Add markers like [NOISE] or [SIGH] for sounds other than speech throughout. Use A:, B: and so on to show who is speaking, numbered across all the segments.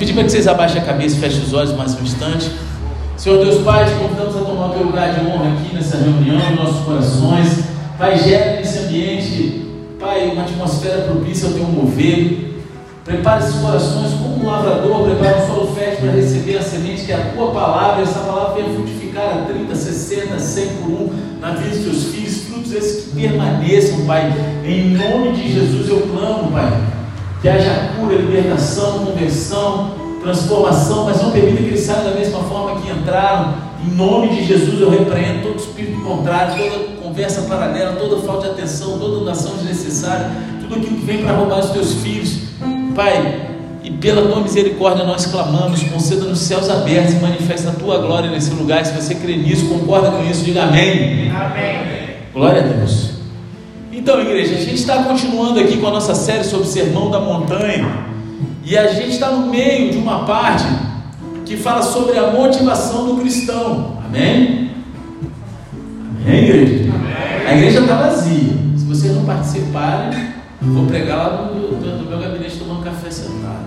A: pedir para que vocês abaixem a cabeça e fechem os olhos mais um instante. Senhor Deus Pai, te convidamos a tomar o teu lugar de honra aqui nessa reunião, em nossos corações. Pai, gera nesse ambiente, Pai, uma atmosfera propícia ao teu mover. Prepare esses corações como um lavrador, prepara um solo fértil para receber a semente que é a tua palavra, essa palavra venha frutificar a 30, 60, 100 por um na vida dos teus filhos, frutos esses que permaneçam, Pai. Em nome de Jesus eu clamo, Pai, que haja cura, libertação, conversão, transformação, mas não permita que eles saiam da mesma forma que entraram. Em nome de Jesus eu repreendo todo espírito contrário, toda conversa paralela, toda falta de atenção, toda doação desnecessária, tudo aquilo que vem para roubar os teus filhos. Pai, e pela tua misericórdia nós clamamos, conceda nos céus abertos e manifesta a tua glória nesse lugar. Se você crê nisso, concorda com isso, diga amém.
B: Amém.
A: Glória a Deus. Então, igreja, a gente está continuando aqui com a nossa série sobre o Sermão da Montanha. E a gente está no meio de uma parte que fala sobre a motivação do cristão. Amém? Amém, igreja? Amém. A igreja está vazia. Se vocês não participarem, vou pregar lá no, no, no meu gabinete tomando café sentado.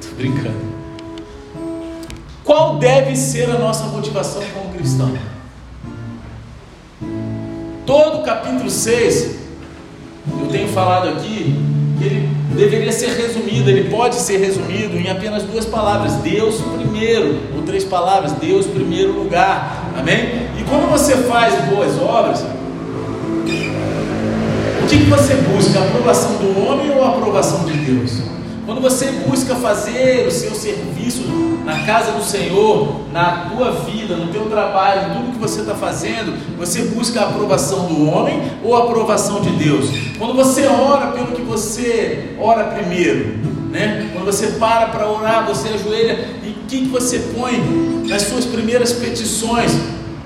A: Estou brincando. Qual deve ser a nossa motivação como cristão? Todo capítulo 6, eu tenho falado aqui, ele deveria ser resumido, ele pode ser resumido em apenas duas palavras: Deus primeiro, ou três palavras: Deus primeiro lugar. Amém? E quando você faz boas obras, o que, que você busca? A aprovação do homem ou a aprovação de Deus? Quando você busca fazer o seu serviço na casa do Senhor, na tua vida, no teu trabalho, tudo que você está fazendo, você busca a aprovação do homem ou a aprovação de Deus? Quando você ora pelo que você ora primeiro, né? Quando você para para orar, você ajoelha e o que, que você põe nas suas primeiras petições?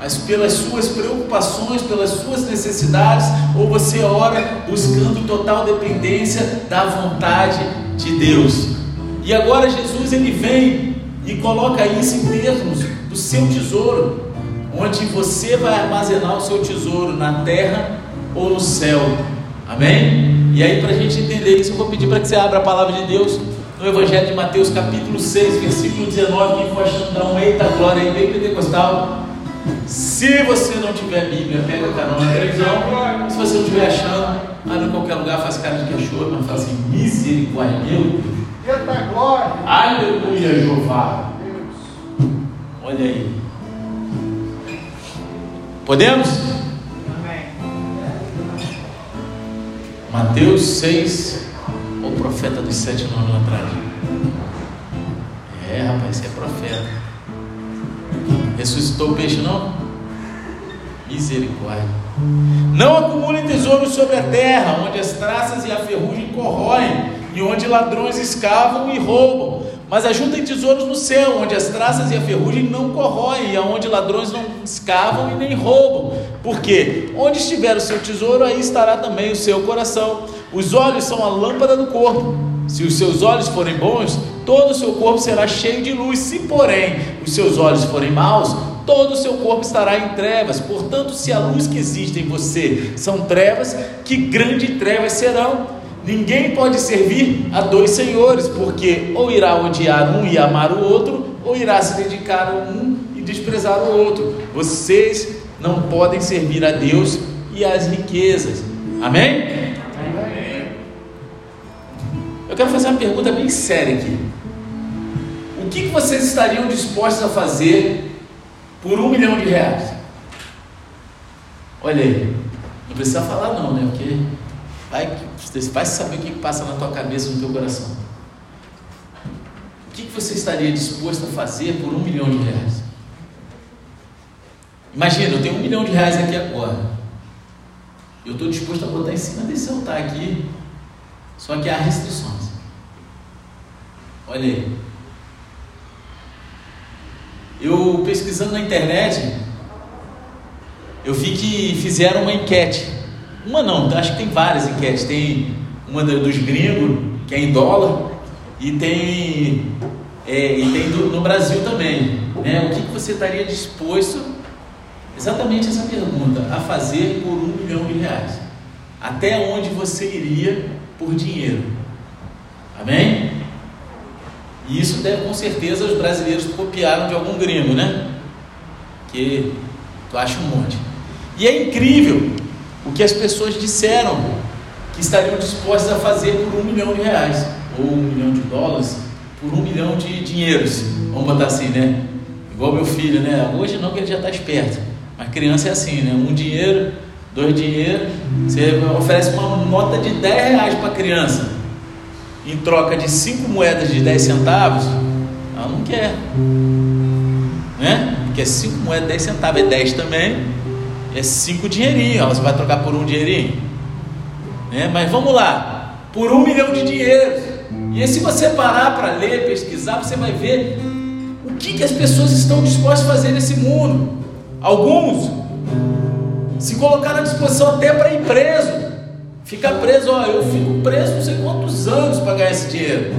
A: Mas pelas suas preocupações, pelas suas necessidades, ou você ora buscando total dependência da vontade de Deus. E agora Jesus ele vem e coloca isso em termos do seu tesouro, onde você vai armazenar o seu tesouro na terra ou no céu. Amém? E aí, para a gente entender isso, eu vou pedir para que você abra a palavra de Deus no Evangelho de Mateus, capítulo 6, versículo 19. Quem for achando, dá um eita glória aí, bem pentecostal. Se você não tiver Bíblia, pega a carona na televisão. Se você não estiver achando, anda em qualquer lugar, faz cara de cachorro, mas fala assim: misericórdia, meu Deus.
B: Eita glória.
A: Aleluia, Jeová. Olha aí. Podemos?
B: Amém.
A: Mateus 6, o profeta dos sete lá atrás. É, rapaz, você é profeta. Ressuscitou o peixe, não? Misericórdia. Não acumulem tesouros sobre a terra, onde as traças e a ferrugem corroem, e onde ladrões escavam e roubam. Mas ajuntem tesouros no céu, onde as traças e a ferrugem não corroem, e onde ladrões não escavam e nem roubam. Porque onde estiver o seu tesouro, aí estará também o seu coração. Os olhos são a lâmpada do corpo. Se os seus olhos forem bons, todo o seu corpo será cheio de luz. Se, porém, os seus olhos forem maus, todo o seu corpo estará em trevas. Portanto, se a luz que existe em você são trevas, que grandes trevas serão. Ninguém pode servir a dois senhores, porque ou irá odiar um e amar o outro, ou irá se dedicar a um e desprezar o outro. Vocês não podem servir a Deus e às riquezas. Amém? Eu quero fazer uma pergunta bem séria aqui. O que vocês estariam dispostos a fazer por um milhão de reais? Olha aí, não precisa falar não, né? Porque vai, vai saber o que passa na tua cabeça, no teu coração. O que, que você estaria disposto a fazer por um milhão de reais? Imagina, eu tenho um milhão de reais aqui agora. Eu estou disposto a botar em cima desse altar aqui. Só que há restrições. Olha aí. Eu pesquisando na internet, eu vi que fizeram uma enquete. Uma não, acho que tem várias enquetes. Tem uma dos gringos, que é em dólar, e tem, é, e tem do, no Brasil também. Né? O que, que você estaria disposto, exatamente essa pergunta, a fazer por um milhão de reais? Até onde você iria por dinheiro? Amém? E isso deve, com certeza, os brasileiros copiaram de algum gringo, né? Que tu acha um monte. E é incrível o que as pessoas disseram que estariam dispostas a fazer por um milhão de reais, ou um milhão de dólares, por um milhão de dinheiros. Vamos botar assim, né? Igual meu filho, né? Hoje não, que ele já está esperto. Mas criança é assim, né? Um dinheiro, dois dinheiros. Você oferece uma nota de 10 reais para a criança. Em troca de cinco moedas de 10 centavos, ela não quer. Né? Porque é 5 moedas de 10 centavos, é 10 também. É 5 dinheirinhos. Você vai trocar por um dinheirinho? Né? Mas vamos lá. Por um milhão de dinheiros. E aí, se você parar para ler, pesquisar, você vai ver o que, que as pessoas estão dispostas a fazer nesse mundo. Alguns se colocaram à disposição até para ir preso. Ficar preso, ó, eu fico preso não sei quantos anos para ganhar esse dinheiro.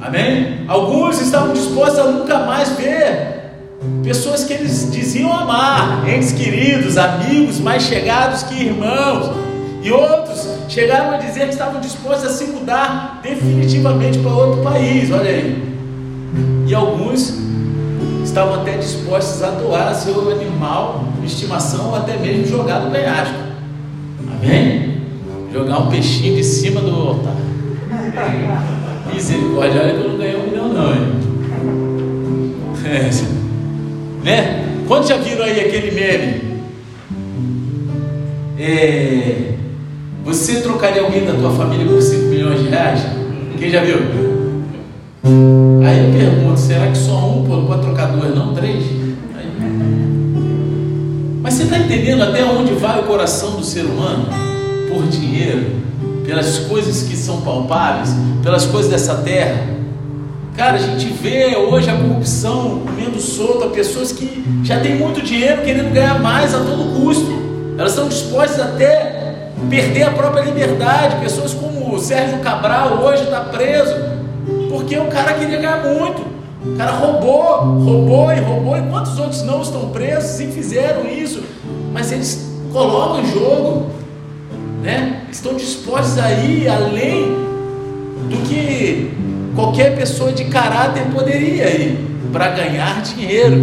A: Amém? Alguns estavam dispostos a nunca mais ver pessoas que eles diziam amar, entes queridos, amigos mais chegados que irmãos. E outros chegaram a dizer que estavam dispostos a se mudar definitivamente para outro país. Olha aí. E alguns estavam até dispostos a doar seu animal de estimação ou até mesmo jogar no penhasco. Amém? Jogar um peixinho de cima do altar. Misericórdia, olha que eu não ganhei um milhão não, hein? É, né? Quantos já viram aí aquele meme? É, você trocaria alguém da tua família por 5 milhões de reais? Quem já viu? Aí eu pergunto, será que só um não pode trocar duas, não? Três? Aí... Mas você está entendendo até onde vai o coração do ser humano? Por dinheiro, pelas coisas que são palpáveis, pelas coisas dessa terra. Cara, a gente vê hoje a corrupção comendo solta, pessoas que já têm muito dinheiro querendo ganhar mais a todo custo. Elas estão dispostas até perder a própria liberdade. Pessoas como o Sérgio Cabral hoje está preso porque o cara queria ganhar muito. O cara roubou, roubou e roubou. E quantos outros não estão presos e fizeram isso? Mas eles colocam em jogo, né? Estão dispostos a ir além do que qualquer pessoa de caráter poderia ir para ganhar dinheiro.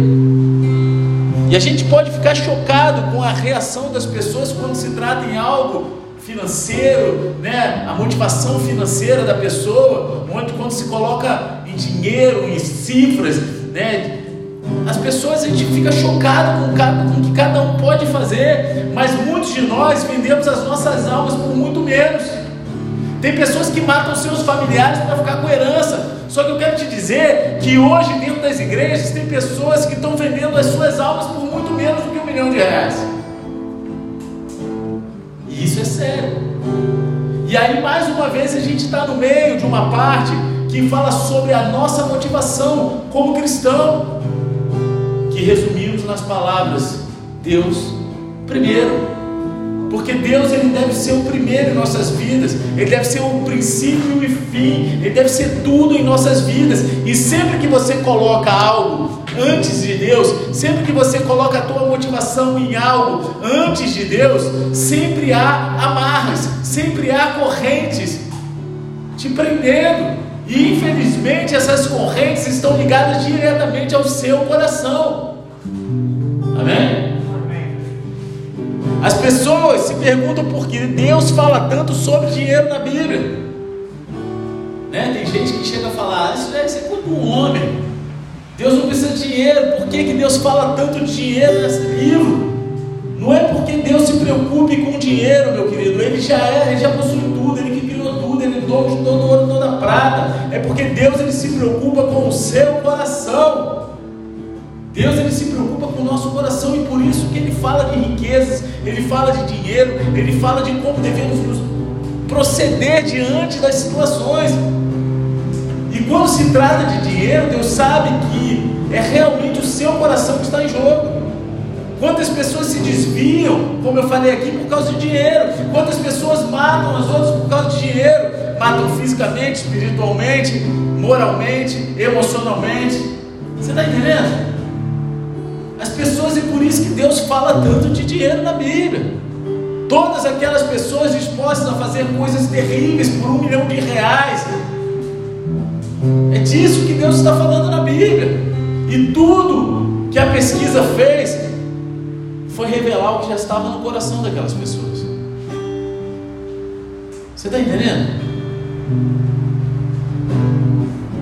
A: E a gente pode ficar chocado com a reação das pessoas quando se trata em algo financeiro, né? a motivação financeira da pessoa, onde quando se coloca em dinheiro, em cifras, né? As pessoas a gente fica chocado com, o que cada um pode fazer, mas muitos de nós vendemos as nossas almas por muito menos. Tem pessoas que matam seus familiares para ficar com herança. Só que eu quero te dizer que hoje, dentro das igrejas, tem pessoas que estão vendendo as suas almas por muito menos do que um milhão de reais. E isso é sério. E aí, mais uma vez, a gente está no meio de uma parte que fala sobre a nossa motivação como cristão, que resumimos nas palavras: Deus primeiro. Porque Deus ele deve ser o primeiro em nossas vidas, ele deve ser o princípio e fim, ele deve ser tudo em nossas vidas. E sempre que você coloca algo antes de Deus, sempre que você coloca a tua motivação em algo antes de Deus, sempre há amarras, sempre há correntes te prendendo. E infelizmente essas correntes estão ligadas diretamente ao seu coração. Amém? As pessoas se perguntam por que Deus fala tanto sobre dinheiro na Bíblia. Né? Tem gente que chega a falar, ah, isso deve ser coisa do homem. Deus não precisa de dinheiro. Por que, que Deus fala tanto de dinheiro nesse livro? Não é porque Deus se preocupe com dinheiro, meu querido. Ele já é, ele já possui tudo, ele que criou tudo, de todo ouro, toda prata. É porque Deus ele se preocupa com o seu coração. Deus ele se preocupa com o nosso coração e por isso que ele fala de riquezas, ele fala de dinheiro, ele fala de como devemos nos proceder diante das situações. E quando se trata de dinheiro, Deus sabe que é realmente o seu coração que está em jogo. Quantas pessoas se desviam, como eu falei aqui, por causa de dinheiro? Quantas pessoas matam as outras por causa de dinheiro? Matam fisicamente, espiritualmente, moralmente, emocionalmente. Você está entendendo? As pessoas, e por isso que Deus fala tanto de dinheiro na Bíblia. Todas aquelas pessoas dispostas a fazer coisas terríveis por um milhão de reais. É disso que Deus está falando na Bíblia. E tudo que a pesquisa fez foi revelar o que já estava no coração daquelas pessoas. Você está entendendo?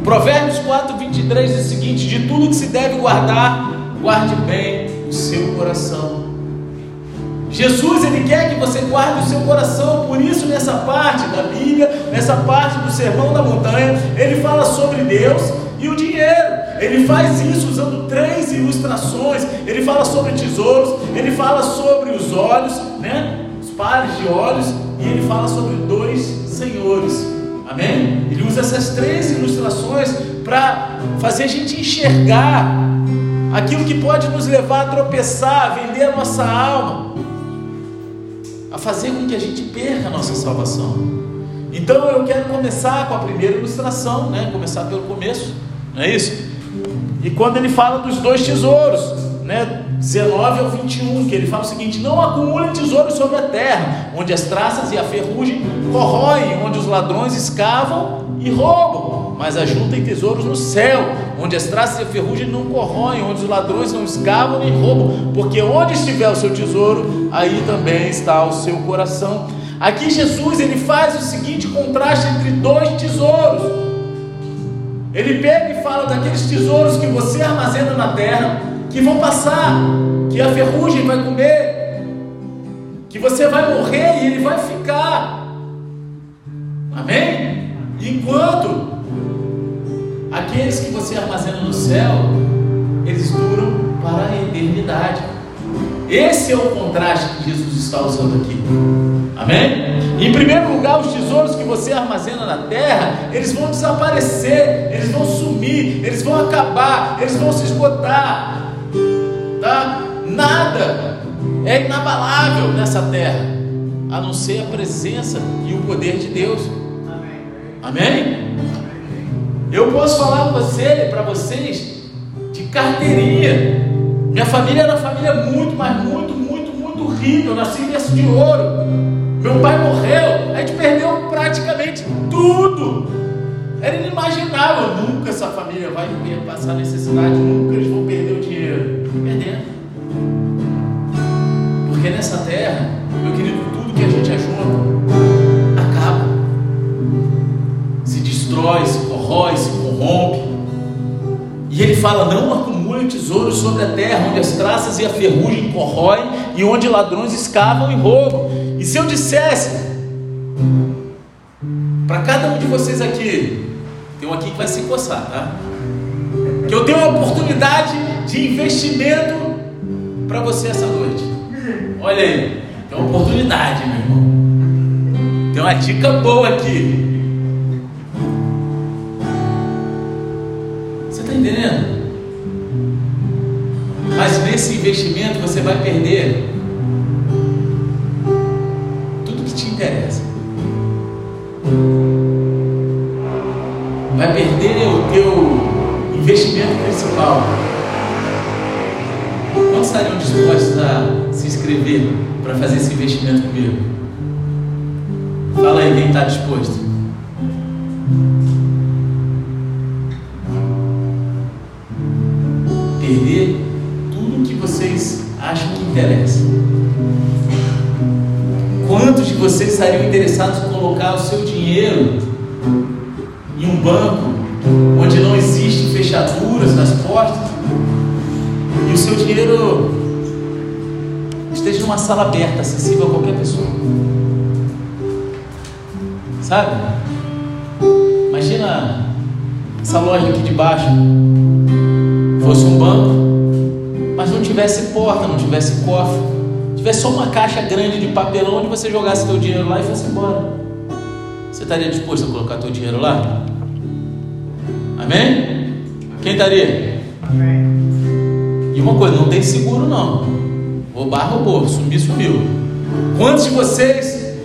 A: Provérbios 4, 23 diz o seguinte: De tudo que se deve guardar, guarde bem o seu coração. Jesus, Ele quer que você guarde o seu coração, por isso, nessa parte da Bíblia, nessa parte do Sermão da Montanha, Ele fala sobre Deus e o dinheiro. Ele faz isso usando três ilustrações. Ele fala sobre tesouros, ele fala sobre os olhos, né? Os pares de olhos, e ele fala sobre dois senhores. Amém? Ele usa essas três ilustrações para fazer a gente enxergar aquilo que pode nos levar a tropeçar, a vender a nossa alma, a fazer com que a gente perca a nossa salvação. Então eu quero começar com a primeira ilustração, né? Começar pelo começo, não é isso? E quando ele fala dos dois tesouros, né, 19 ao 21, que ele fala o seguinte: Não acumulem tesouros sobre a terra, onde as traças e a ferrugem corroem, onde os ladrões escavam e roubam, mas ajuntem tesouros no céu, onde as traças e a ferrugem não corroem, onde os ladrões não escavam nem roubam, porque onde estiver o seu tesouro, aí também está o seu coração. Aqui Jesus ele faz o seguinte contraste entre dois tesouros. Ele pega e fala daqueles tesouros que você armazena na terra, que vão passar, que a ferrugem vai comer, que você vai morrer e ele vai ficar. Amém? Enquanto aqueles que você armazena no céu, eles duram para a eternidade. Esse é o contraste que Jesus está usando aqui. Amém? Em primeiro lugar, os tesouros que você armazena na terra, eles vão desaparecer, eles vão sumir, eles vão acabar, eles vão se esgotar. Tá? Nada é inabalável nessa terra, a não ser a presença e o poder de Deus. Amém? Eu posso falar para você, para vocês de carteirinha. Minha família era uma família muito, mas muito, muito, muito rica. Eu nasci berço de ouro. Meu pai morreu, a gente perdeu praticamente tudo. Era inimaginável, nunca essa família vai passar necessidade, nunca eles vão perder o dinheiro. Perdendo. Porque nessa terra, meu querido, tudo que a gente ajunta acaba. Se destrói, se corrói, se corrompe. E ele fala: não acumule tesouros sobre a terra, onde as traças e a ferrugem corroem e onde ladrões escavam e roubam e se eu dissesse para cada um de vocês aqui, tem um aqui que vai se coçar, tá? Que eu tenho uma oportunidade de investimento para você essa noite. Olha aí, tem uma oportunidade, meu irmão. Tem uma dica boa aqui. Você está entendendo? Mas nesse investimento você vai perder interessa. Vai perder o teu investimento principal. Quantos estariam dispostos a se inscrever para fazer esse investimento comigo? Fala aí quem está disposto. Vocês estariam interessados em colocar o seu dinheiro em um banco onde não existem fechaduras nas portas e o seu dinheiro esteja numa sala aberta, acessível a qualquer pessoa? Sabe? Imagina essa loja aqui de baixo fosse um banco, mas não tivesse porta, não tivesse cofre tivesse só uma caixa grande de papelão onde você jogasse seu dinheiro lá e fosse embora, você estaria disposto a colocar seu dinheiro lá? Amém? Quem estaria? Amém. E uma coisa, não tem seguro não. Roubar, roubou. Sumir, sumiu. Quantos de vocês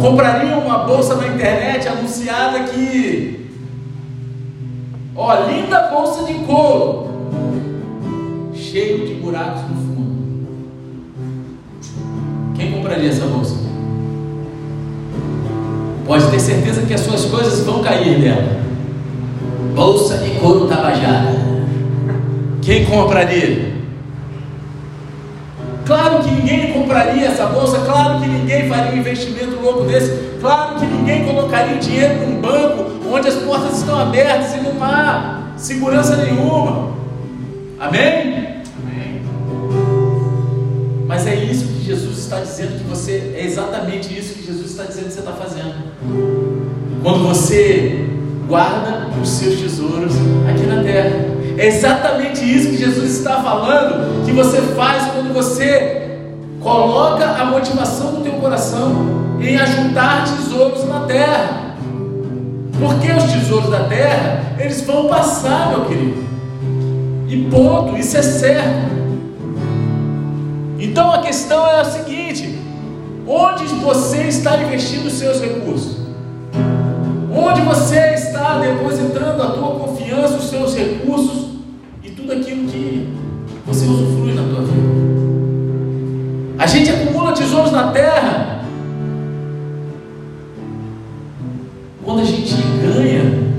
A: comprariam uma bolsa na internet anunciada que, ó, linda bolsa de couro, cheio de buracos no? Quem compraria essa bolsa? Pode ter certeza que as suas coisas vão cair dela.
C: Bolsa de couro tabajara.
A: Quem compraria? Claro que ninguém compraria essa bolsa, claro que ninguém faria um investimento louco desse, claro que ninguém colocaria dinheiro num banco onde as portas estão abertas e não há segurança nenhuma. Amém?
B: Amém.
A: Mas é isso que está dizendo que você, é exatamente isso que Jesus está dizendo que você está fazendo. Quando você guarda os seus tesouros aqui na terra. É exatamente isso que Jesus está falando que você faz quando você coloca a motivação do teu coração em ajuntar tesouros na terra. Porque os tesouros da terra, eles vão passar, meu querido. E ponto, isso é certo. Então a questão é a seguinte: onde você está investindo os seus recursos? Onde você está depositando a tua confiança, os seus recursos e tudo aquilo que você usufrui na tua vida? A gente acumula tesouros na terra quando a gente ganha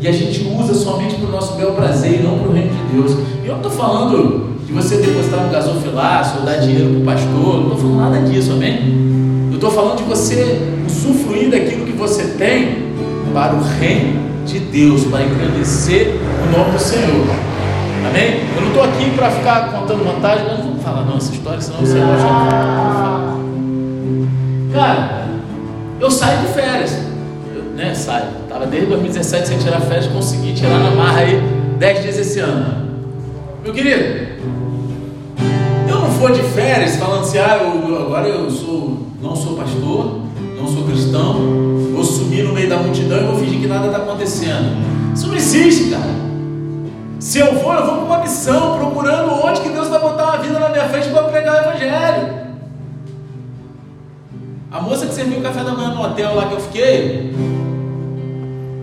A: e a gente usa somente para o nosso bel prazer e não para o reino de Deus. Eu não estou falando de você depositar um gasofilácio ou dar dinheiro para o pastor, não estou falando nada disso, amém? Eu estou falando de você usufruir daquilo que você tem para o reino de Deus, para engrandecer o nome do Senhor. Amém? Eu não estou aqui para ficar contando vantagem, mas não vamos falar não essa história, senão você vai que Cara, eu saio de férias. Eu, né, saio. Estava desde 2017 sem tirar férias, consegui tirar na marra aí 10 dias esse ano. Meu querido, vou de férias falando assim, ah, eu, agora eu sou, não sou pastor, não sou cristão, vou sumir no meio da multidão e vou fingir que nada está acontecendo. Isso não existe, cara. Se eu vou, eu vou com uma missão, procurando onde que Deus vai botar uma vida na minha frente para pregar o Evangelho. A moça que serviu o café da manhã no hotel lá que eu fiquei,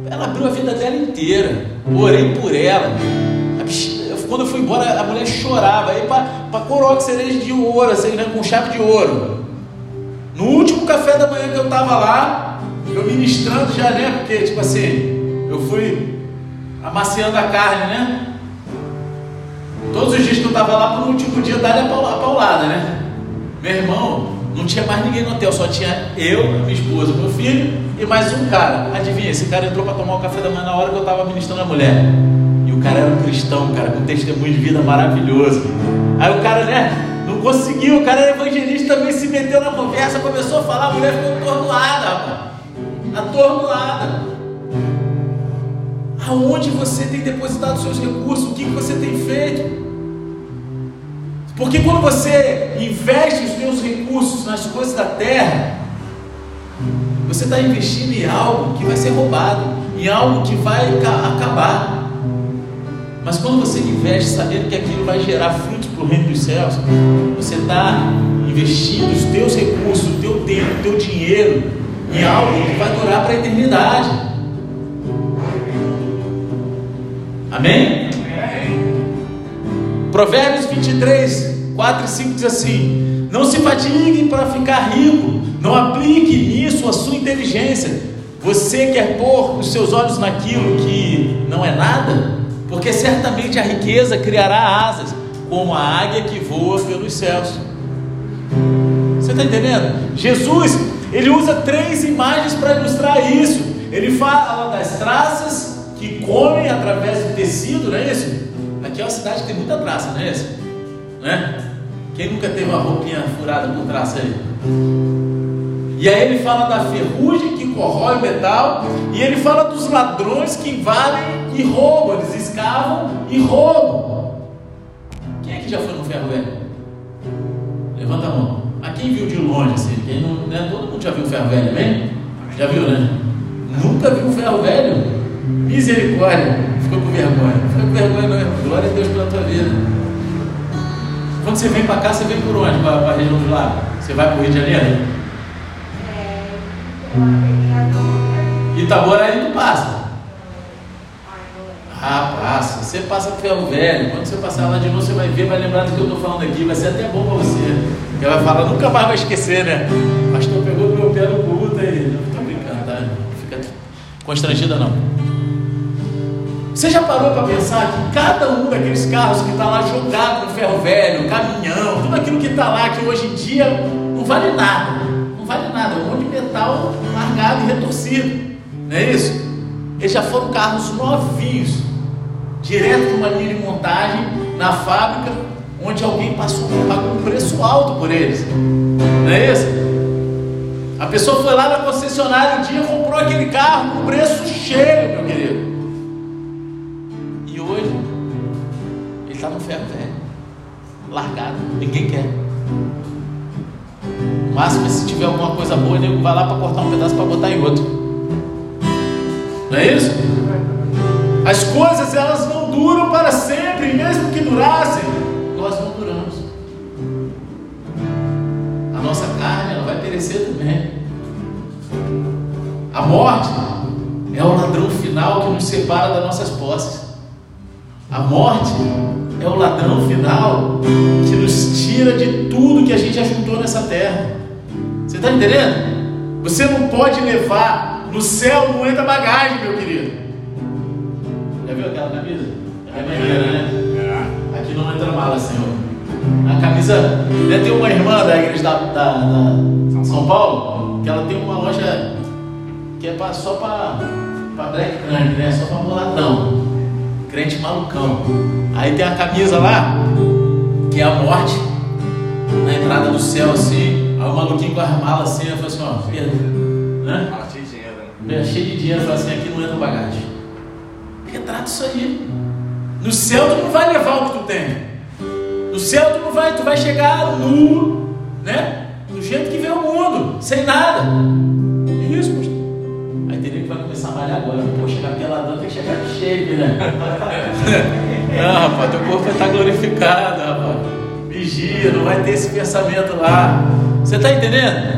A: ela abriu a vida dela inteira. Orei por ela. Quando eu fui embora, a mulher chorava. Aí para coroa cereja de ouro, assim, né, com chave de ouro. No último café da manhã que eu estava lá, eu ministrando já, né? Porque, tipo assim, eu fui amaciando a carne, né? Todos os dias que eu estava lá, no último dia, dar a paulada, né? Meu irmão, não tinha mais ninguém no hotel, só tinha eu, minha esposa, meu filho e mais um cara. Adivinha, esse cara entrou para tomar o café da manhã na hora que eu estava ministrando a mulher. Cara era um cristão, cara, com testemunho de vida maravilhoso. Aí o cara, né, não conseguiu, o cara era evangelista também, se meteu na conversa, começou a falar, a mulher ficou atordoada. Atordoada. Aonde você tem depositado seus recursos? O que você tem feito? Porque quando você investe os seus recursos nas coisas da terra, você está investindo em algo que vai ser roubado, em algo que vai acabar. Mas quando você investe sabendo que aquilo vai gerar frutos para o reino dos céus, você está investindo os teus recursos, o teu tempo, o teu dinheiro em algo que vai durar para a eternidade. Amém? Provérbios 23, 4 e 5 diz assim: Não se fatiguem para ficar rico, não aplique nisso a sua inteligência. Você quer pôr os seus olhos naquilo que não é nada? Porque certamente a riqueza criará asas, como a águia que voa pelos céus. Você está entendendo? Jesus, ele usa três imagens para ilustrar isso. Ele fala das traças que comem através do tecido, não é isso? Aqui é uma cidade que tem muita traça, não é isso? Né? Quem nunca teve uma roupinha furada por traça aí? E aí ele fala da ferrugem corrói o metal, e ele fala dos ladrões que invadem e roubam, eles escavam e roubam. Quem é que já foi no ferro velho? Levanta a mão. A quem viu de longe assim? Quem não, né? Todo mundo já viu o ferro velho, bem? Já viu, né? Nunca viu o ferro velho? Misericórdia. Ficou com vergonha. Ficou com vergonha, não. Glória a Deus pela tua vida. Quando você vem para cá, você vem por onde? Para a região do lado? Você vai para o Rio de Janeiro? Itaboraí tu passa. Ah, passa. Você passa pro ferro velho. Quando você passar lá de novo, você vai ver, vai lembrar do que eu estou falando aqui. Vai ser até bom para você. Porque vai falar, nunca mais vai esquecer, né? O pastor pegou meu pé no culto aí. Não estou brincando, tá? Não fica constrangida não. Você já parou para pensar que cada um daqueles carros que está lá jogado no ferro velho, caminhão, tudo aquilo que está lá, que hoje em dia não vale nada, não vale nada, é um monte de metal largado e retorcido, não é isso? Eles já foram carros novinhos, direto de uma linha de montagem na fábrica, onde alguém passou, pagou um preço alto por eles, não é isso? A pessoa foi lá na concessionária um dia comprou aquele carro com preço cheio, meu querido. E hoje ele está no ferro velho, largado, ninguém quer. Máximo é se tiver alguma coisa boa, ele vai lá para cortar um pedaço para botar em outro. Não é isso? As coisas elas não duram para sempre, mesmo que durassem, nós não duramos. A nossa carne ela vai perecer também. A morte é o ladrão final que nos separa das nossas posses. A morte é o ladrão final que nos tira de tudo que a gente ajuntou nessa terra. Você está entendendo? Você não pode levar no céu, não entra bagagem, meu querido. Já viu aquela camisa? É maneira, né? Aqui não entra mala, Senhor. A camisa. Né, tem uma irmã da igreja da, da, da São Paulo que ela tem uma loja que é pra, só para black crânio, né? Só para molatão. Crente malucão. Aí tem a camisa lá, que é a morte, na entrada do céu assim. Aí o maluquinho com as malas assim, eu falei assim, ó, Pedro, né?
D: cheio de dinheiro, né?
A: É, cheio de dinheiro, assim, aqui não entra bagagem. Retrata isso aí. No céu tu não vai levar o que tu tem. No céu tu não vai, tu vai chegar nu, né? Do jeito que vê o mundo, sem nada. Isso, poxa. Aí teria que vai começar a malhar agora. Pô, chegar peladão tem que chegar de shape, né? não, [LAUGHS] rapaz, teu corpo vai estar glorificado, rapaz. Vigia, não vai ter esse pensamento lá. Você está entendendo?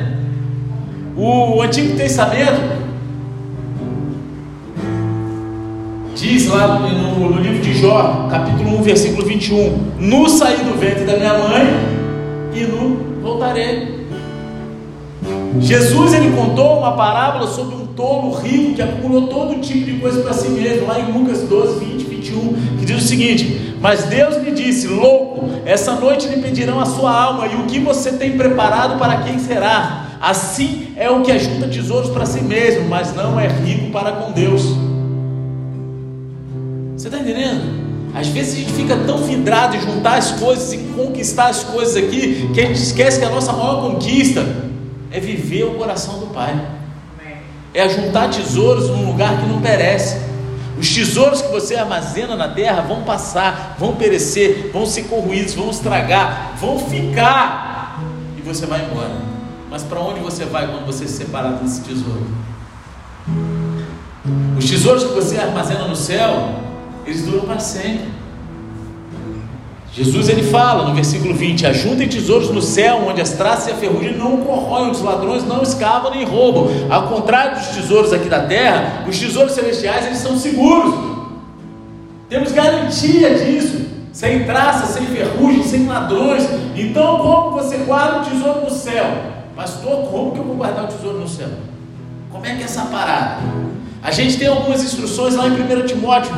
A: O Antigo Testamento diz lá no, no, no, livro de Jó, capítulo 1, versículo 21: Nu saí do ventre da minha mãe e nu voltarei. Jesus ele contou uma parábola sobre um tolo rico que acumulou todo tipo de coisa para si mesmo, lá em Lucas 12, 20, 21, que diz o seguinte: Mas Deus lhe disse, louco, essa noite lhe pedirão a sua alma, e o que você tem preparado para quem será? Assim é o que ajunta tesouros para si mesmo, mas não é rico para com Deus. Você está entendendo? Às vezes a gente fica tão vidrado em juntar as coisas e conquistar as coisas aqui, que a gente esquece que a nossa maior conquista é viver o coração do Pai. É juntar tesouros num lugar que não perece. Os tesouros que você armazena na terra vão passar, vão perecer, vão ser corroídos, vão estragar, vão ficar e você vai embora. Mas para onde você vai quando você se separar desse tesouro? Os tesouros que você armazena no céu, eles duram para sempre. Jesus ele fala no versículo 20: Ajuntem tesouros no céu, onde as traças e a ferrugem não corroem, os ladrões não escavam nem roubam. Ao contrário dos tesouros aqui da terra, os tesouros celestiais eles são seguros. Temos garantia disso, sem traças, sem ferrugem, sem ladrões. Então, como você guarda o tesouro no céu? Pastor, como que eu vou guardar o tesouro no céu? Como é que é essa parada? A gente tem algumas instruções lá em 1 Timóteo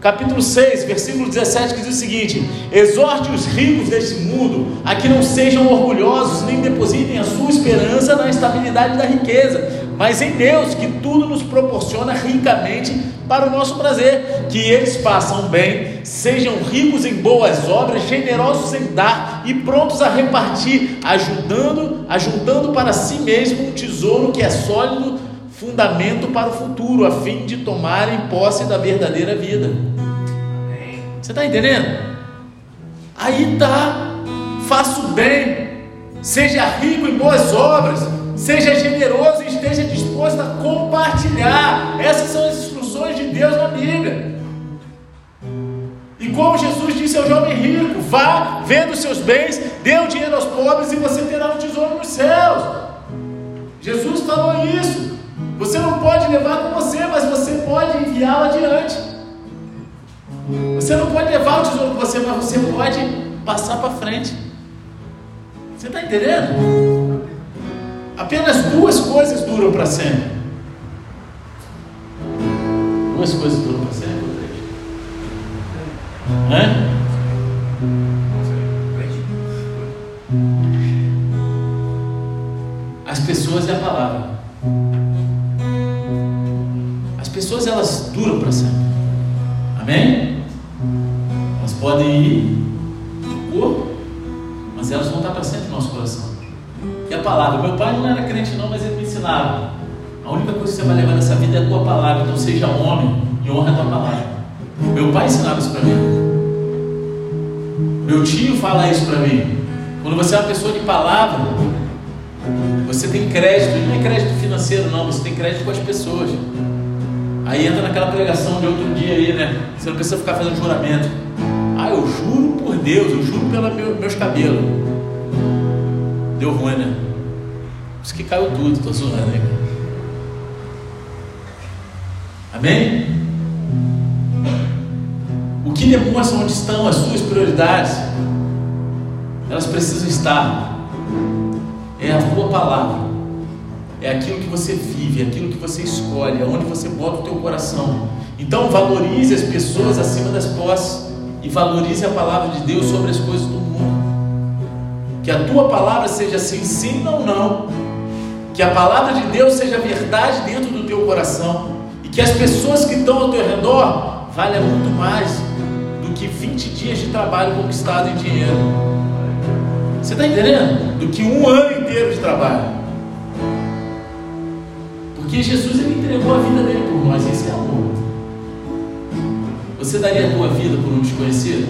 A: capítulo 6, versículo 17, que diz o seguinte: Exorte os ricos deste mundo a que não sejam orgulhosos, nem depositem a sua esperança na estabilidade da riqueza, mas em Deus, que tudo nos proporciona ricamente para o nosso prazer, que eles façam bem, sejam ricos em boas obras, generosos em dar e prontos a repartir, ajudando, ajuntando para si mesmo um tesouro que é sólido fundamento para o futuro, a fim de tomarem posse da verdadeira vida. Você está entendendo? Aí tá, faça o bem, seja rico em boas obras, seja generoso e esteja disposto a compartilhar. Essas são as instruções de Deus na Bíblia. E como Jesus disse ao jovem rico: vá, venda os seus bens, dê o dinheiro aos pobres e você terá um tesouro nos céus. Jesus falou isso. Você não pode levar com você, mas você pode enviá-lo adiante. Você não pode levar o tesouro com você, mas você pode passar para frente. Você está entendendo? Apenas duas coisas duram para sempre. Duas coisas duram para sempre. Hã? As pessoas é a palavra. Elas duram para sempre. Amém? Elas podem ir do corpo, mas elas vão estar para sempre no nosso coração. E a palavra, meu pai não era crente não, mas ele me ensinava. A única coisa que você vai levar nessa vida é a tua palavra. Então seja homem e honra a tua palavra. Meu pai ensinava isso para mim. Meu tio fala isso para mim. Quando você é uma pessoa de palavra, você tem crédito, não é crédito financeiro não, você tem crédito com as pessoas. Aí entra naquela pregação de outro dia aí, né? Você não precisa ficar fazendo juramento. Ah, eu juro por Deus, eu juro pelos meu, meus cabelos. Deu ruim, né? Isso que caiu tudo, tô zoando, né? Amém? O que demonstra onde estão as suas prioridades? Elas precisam estar. É a tua palavra. É aquilo que você vive, é aquilo que você escolhe, é onde você bota o teu coração. Então valorize as pessoas acima das posses e valorize a palavra de Deus sobre as coisas do mundo. Que a tua palavra seja assim, sim, não, não. Que a palavra de Deus seja verdade dentro do teu coração. E que as pessoas que estão ao teu redor valham muito mais do que 20 dias de trabalho conquistado em dinheiro. Você está entendendo? Do que um ano inteiro de trabalho. Porque Jesus ele entregou a vida dele por nós, esse é amor. Você daria a tua vida por um desconhecido?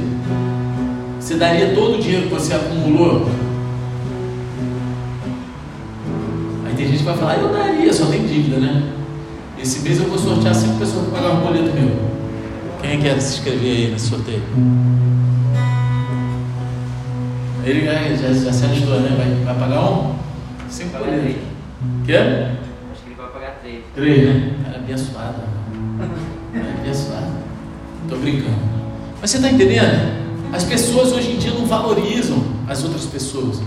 A: Você daria todo o dinheiro que você acumulou? Aí tem gente que vai falar, eu daria, só tem dívida, né? Esse mês eu vou sortear cinco pessoas para pagar um boleto meu. Quem quer se inscrever aí nesse sorteio? Ele já, já, já se alistou, né? Vai, vai pagar um? Cinco boletos. Quer?
D: Acho que ele vai pagar três.
A: Três, né? Cara abençoado. Cara abençoado. Tô brincando. Mas você está entendendo? As pessoas hoje em dia não valorizam as outras pessoas.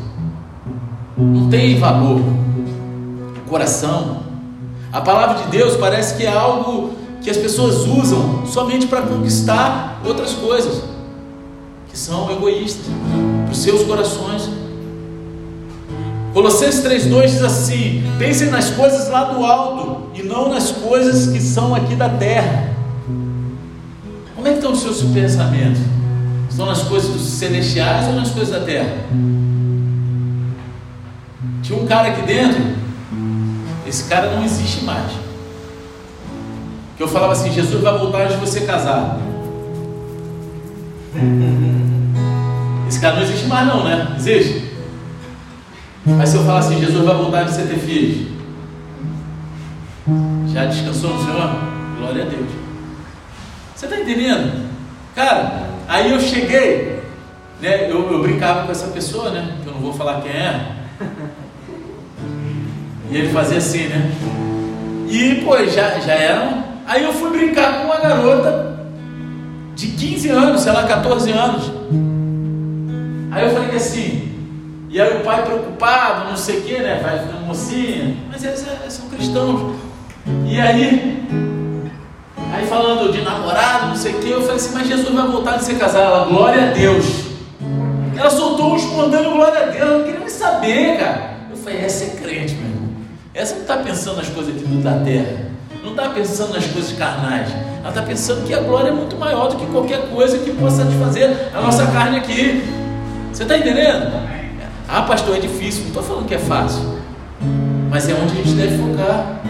A: Não tem valor. Coração. A palavra de Deus parece que é algo que as pessoas usam somente para conquistar outras coisas, que são egoístas, para os seus corações. Colossenses 3,2 diz assim: pensem nas coisas lá do alto e não nas coisas que são aqui da terra. Como é que estão os seus pensamentos? Estão nas coisas celestiais ou nas coisas da terra? Tinha um cara aqui dentro, esse cara não existe mais. Que eu falava assim: Jesus vai voltar antes de você casar. [LAUGHS] Esse cara não existe mais, não, né? Existe? Mas se eu falar assim: Jesus vai voltar de você ter filhos. Já descansou no Senhor? Glória a Deus. Você está entendendo? Cara, aí eu cheguei, né? Eu, eu brincava com essa pessoa, né? Que eu não vou falar quem é. E ele fazia assim, né? E, pô, já, já era. Aí eu fui brincar com uma garota de 15 anos, sei lá, 14 anos. Aí eu falei assim, e aí o pai preocupado, não sei o que, né? Vai ficando mocinha, mas eles, eles são cristãos. E aí, aí falando de namorado, não sei o que, eu falei assim, mas Jesus vai voltar de ser casado. Ela, glória a Deus. Ela soltou um espontâneo glória a Deus, eu não queria nem saber, cara. Eu falei, essa é crente, meu irmão. Essa não está pensando nas coisas aqui da terra. Não está pensando nas coisas carnais. Ela está pensando que a glória é muito maior do que qualquer coisa que possa satisfazer a nossa carne aqui. Você está entendendo? Ah, pastor, é difícil. Não estou falando que é fácil. Mas é onde a gente deve focar.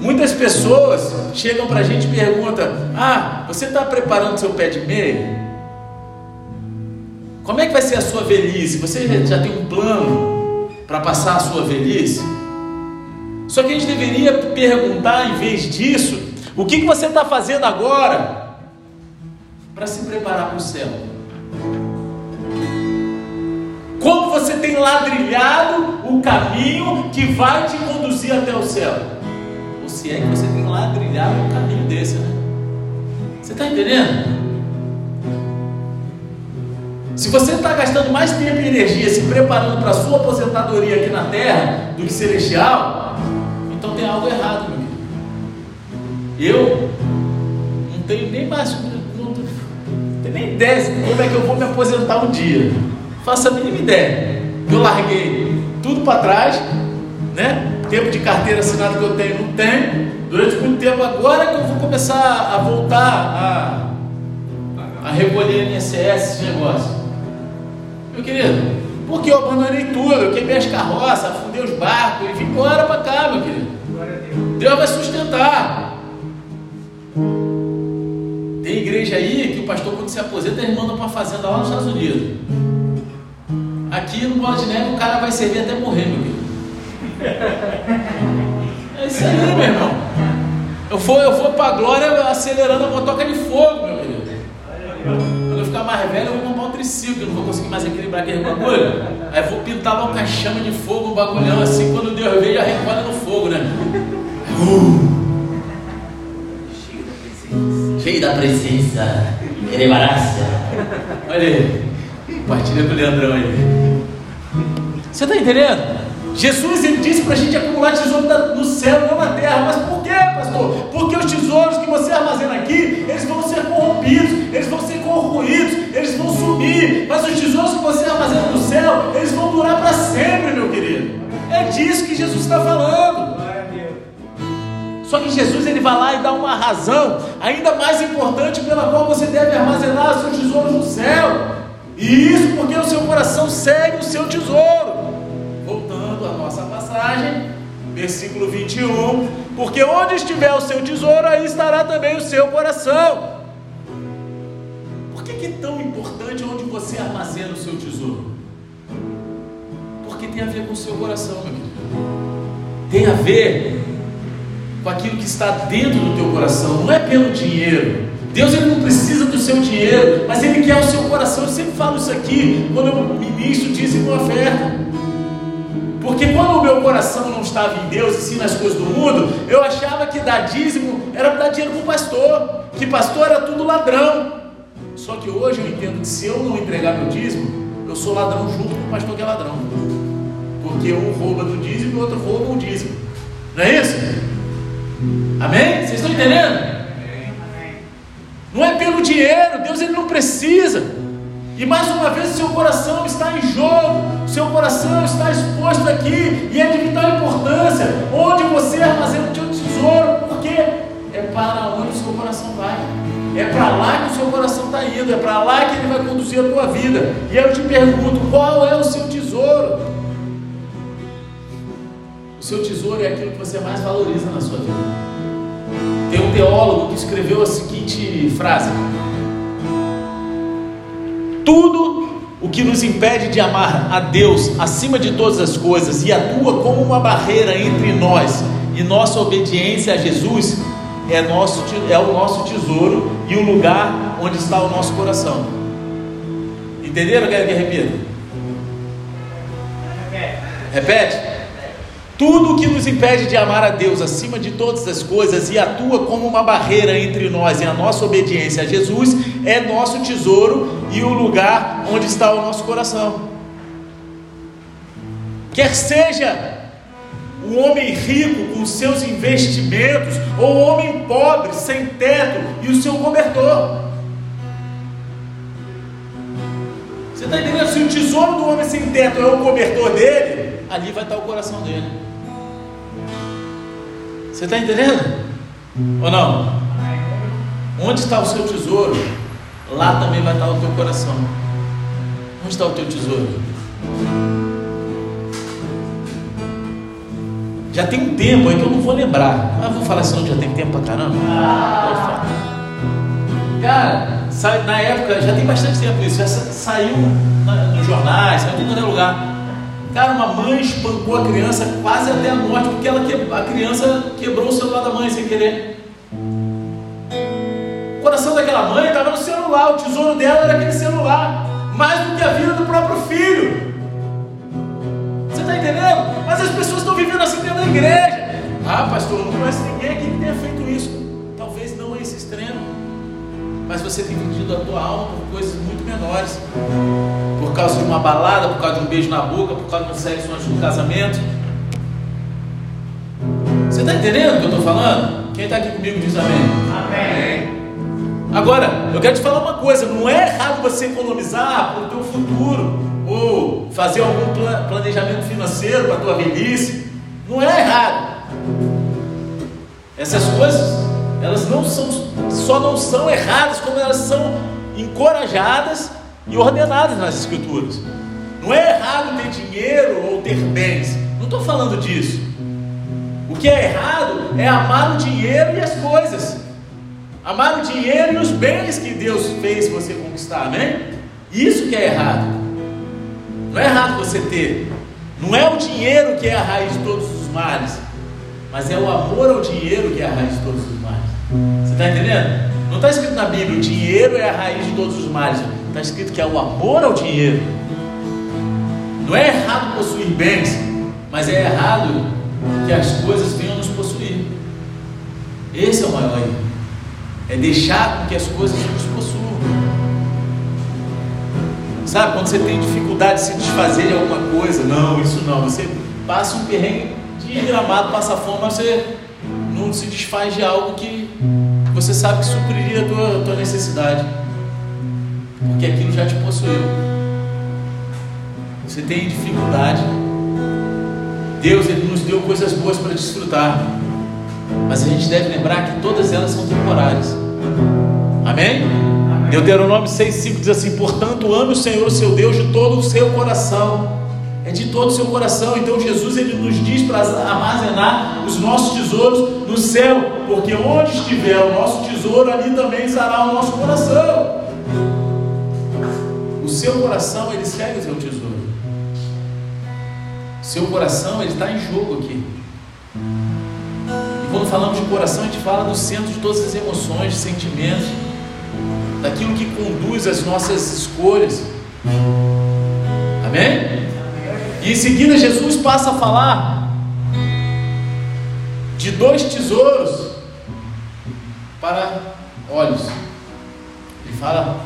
A: Muitas pessoas chegam para a gente e perguntam: Ah, você está preparando seu pé de meia? Como é que vai ser a sua velhice? Você já tem um plano para passar a sua velhice? Só que a gente deveria perguntar, em vez disso, o que, que você está fazendo agora para se preparar para o céu? Como você tem ladrilhado o caminho que vai te conduzir até o céu? Ou se é que você tem ladrilhado um caminho desse, né? Você está entendendo? Se você está gastando mais tempo e energia se preparando para a sua aposentadoria aqui na terra do que celestial, então tem algo errado, meu querido. Eu não tenho nem mais. Não tenho nem ideia de como é que eu vou me aposentar um dia. Faço a mínima ideia. Eu larguei tudo para trás, né? Tempo de carteira assinada que eu tenho, não tenho. Durante muito tempo, agora que eu vou começar a voltar a, a recolher INSS, esse negócio. Meu querido, porque eu abandonei tudo, eu queimei as carroças, afundei os barcos e vim embora para cá, meu querido. Deus vai sustentar. Tem igreja aí que o pastor, quando se aposenta, ele manda para fazenda lá nos Estados Unidos. Aqui no Bola de Neve, o cara vai servir até morrer, meu querido. É isso aí, meu irmão. Eu vou, eu vou para a glória acelerando a motoca de fogo, meu querido. Quando eu ficar mais velho, eu vou comprar um triciclo, eu não vou conseguir mais equilibrar aquele bagulho. Aí vou pintar lá uma chama de fogo, um bagulhão assim, quando Deus vê, já recolhe no fogo, né? Uh.
C: Cheio da presença. Erebarácia.
A: Olha aí. Compartilha com o Leandrão aí. Você está entendendo? Jesus ele disse para a gente acumular tesouro no céu, não na terra. Mas por quê, pastor? Porque os tesouros que você armazena aqui, eles vão ser corrompidos, eles vão ser corroídos, eles vão sumir. Mas os tesouros que você armazena no céu, eles vão durar para sempre, meu querido. É disso que Jesus está falando. Só que Jesus ele vai lá e dá uma razão ainda mais importante pela qual você deve armazenar seus tesouros no céu. E isso porque o seu coração segue o seu tesouro. Voltando à nossa passagem, versículo 21. Porque onde estiver o seu tesouro, aí estará também o seu coração. Por que, é tão importante onde você armazena o seu tesouro? Porque tem a ver com o seu coração, meu querido. Tem a ver com aquilo que está dentro do teu coração, não é pelo dinheiro. Deus ele não precisa do seu dinheiro, mas Ele quer o seu coração. Eu sempre falo isso aqui quando eu ministro dízimo oferta. Porque quando o meu coração não estava em Deus e sim nas coisas do mundo, eu achava que dar dízimo era dar dinheiro para o pastor, que pastor era tudo ladrão. Só que hoje eu entendo que se eu não entregar meu dízimo, eu sou ladrão junto com o pastor que é ladrão. Porque um rouba do dízimo e o outro rouba o dízimo. Não é isso? Amém? Vocês estão entendendo? Não é pelo dinheiro, Deus ele não precisa. E mais uma vez seu coração está em jogo, seu coração está exposto aqui, e é de vital importância onde você armazena o seu tesouro, porque é para onde o seu coração vai. É para lá que o seu coração está indo, é para lá que ele vai conduzir a tua vida. E eu te pergunto, qual é o seu tesouro? O seu tesouro é aquilo que você mais valoriza na sua vida. Tem um teólogo que escreveu a seguinte frase: Tudo o que nos impede de amar a Deus acima de todas as coisas e atua como uma barreira entre nós e nossa obediência a Jesus é, nosso, é o nosso tesouro e o lugar onde está o nosso coração. Entenderam? Quero que repita? Repete. Tudo o que nos impede de amar a Deus acima de todas as coisas e atua como uma barreira entre nós e a nossa obediência a Jesus é nosso tesouro e o lugar onde está o nosso coração. Quer seja o homem rico com seus investimentos ou o homem pobre, sem teto e o seu cobertor. Você está entendendo? Se o tesouro do homem sem teto é o cobertor dele, ali vai estar o coração dele. Você está entendendo? Ou não? Onde está o seu tesouro? Lá também vai estar o teu coração. Onde está o teu tesouro? Já tem um tempo aí que eu não vou lembrar. Mas vou falar assim, já tem tempo pra caramba. Cara, na época, já tem bastante tempo isso, já saiu nos jornais, saiu em todo lugar. Cara, uma mãe espancou a criança quase até a morte, porque ela que, a criança quebrou o celular da mãe sem querer. O coração daquela mãe estava no celular, o tesouro dela era aquele celular, mais do que a vida do próprio filho. Você está entendendo? Mas as pessoas estão vivendo assim dentro da igreja. Ah, pastor, não conhece ninguém aqui que tenha feito isso. Mas você tem vendido a tua alma por coisas muito menores por causa de uma balada, por causa de um beijo na boca, por causa de um sexo antes do casamento. Você está entendendo o que eu estou falando? Quem está aqui comigo diz amém.
B: Amém.
A: Agora, eu quero te falar uma coisa: não é errado você economizar para o teu futuro ou fazer algum planejamento financeiro para a tua velhice. Não é errado. Essas coisas, elas não são, só não são erradas, como elas são encorajadas e ordenadas nas Escrituras. Não é errado ter dinheiro ou ter bens. Não estou falando disso. O que é errado é amar o dinheiro e as coisas. Amar o dinheiro e os bens que Deus fez você conquistar, amém? Isso que é errado. Não é errado você ter. Não é o dinheiro que é a raiz de todos os males, mas é o amor ao dinheiro que é a raiz de todos os males. Você está entendendo? Não está escrito na Bíblia, o dinheiro é a raiz de todos os males. Está escrito que é o amor ao dinheiro. Não é errado possuir bens, mas é errado que as coisas venham nos possuir. Esse é o maior erro. É deixar que as coisas nos possuam. Sabe, quando você tem dificuldade de se desfazer de alguma coisa, não, isso não. Você passa um perrengue de gramado, passa fome, mas você não se desfaz de algo que você sabe que supriria a tua, a tua necessidade. Porque aquilo já te possuiu. Você tem dificuldade. Deus ele nos deu coisas boas para desfrutar. Mas a gente deve lembrar que todas elas são temporárias. Amém? Amém. Deuteronômio 6,5 diz assim: Portanto, ame o Senhor seu Deus de todo o seu coração. É de todo o seu coração. Então Jesus ele nos diz para armazenar os nossos tesouros no céu, porque onde estiver o nosso tesouro, ali também estará o nosso coração. O seu coração ele segue o seu tesouro. Seu coração ele está em jogo aqui. E quando falamos de coração, a gente fala do centro de todas as emoções, sentimentos, daquilo que conduz as nossas escolhas. Amém? Em seguida Jesus passa a falar de dois tesouros para olhos. Ele fala: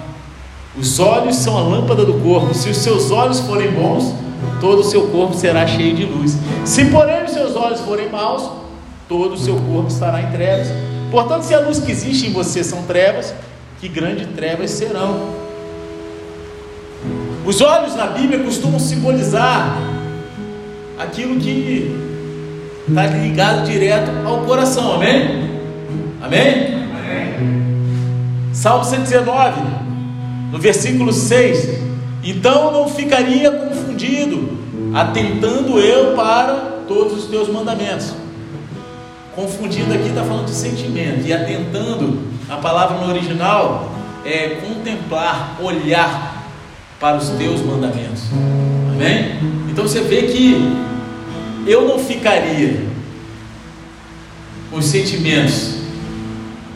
A: os olhos são a lâmpada do corpo. Se os seus olhos forem bons, todo o seu corpo será cheio de luz. Se porém os seus olhos forem maus, todo o seu corpo estará em trevas. Portanto, se a luz que existe em você são trevas, que grandes trevas serão. Os olhos na Bíblia costumam simbolizar aquilo que está ligado direto ao coração, amém? Amém? amém? Salmo 119, no versículo 6: Então não ficaria confundido, atentando eu para todos os teus mandamentos. Confundido aqui está falando de sentimento, e atentando, a palavra no original é contemplar, olhar para os teus mandamentos. Amém? Então você vê que eu não ficaria com os sentimentos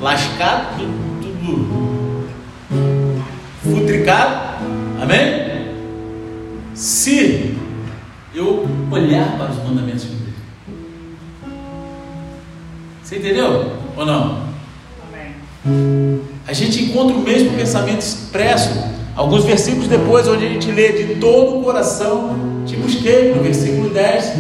A: lascados, tudo futricado, amém? Se eu olhar para os mandamentos de Deus. Você entendeu ou não? Amém. A gente encontra o mesmo pensamento expresso alguns versículos depois, onde a gente lê de todo o coração, te busquei, no versículo 10.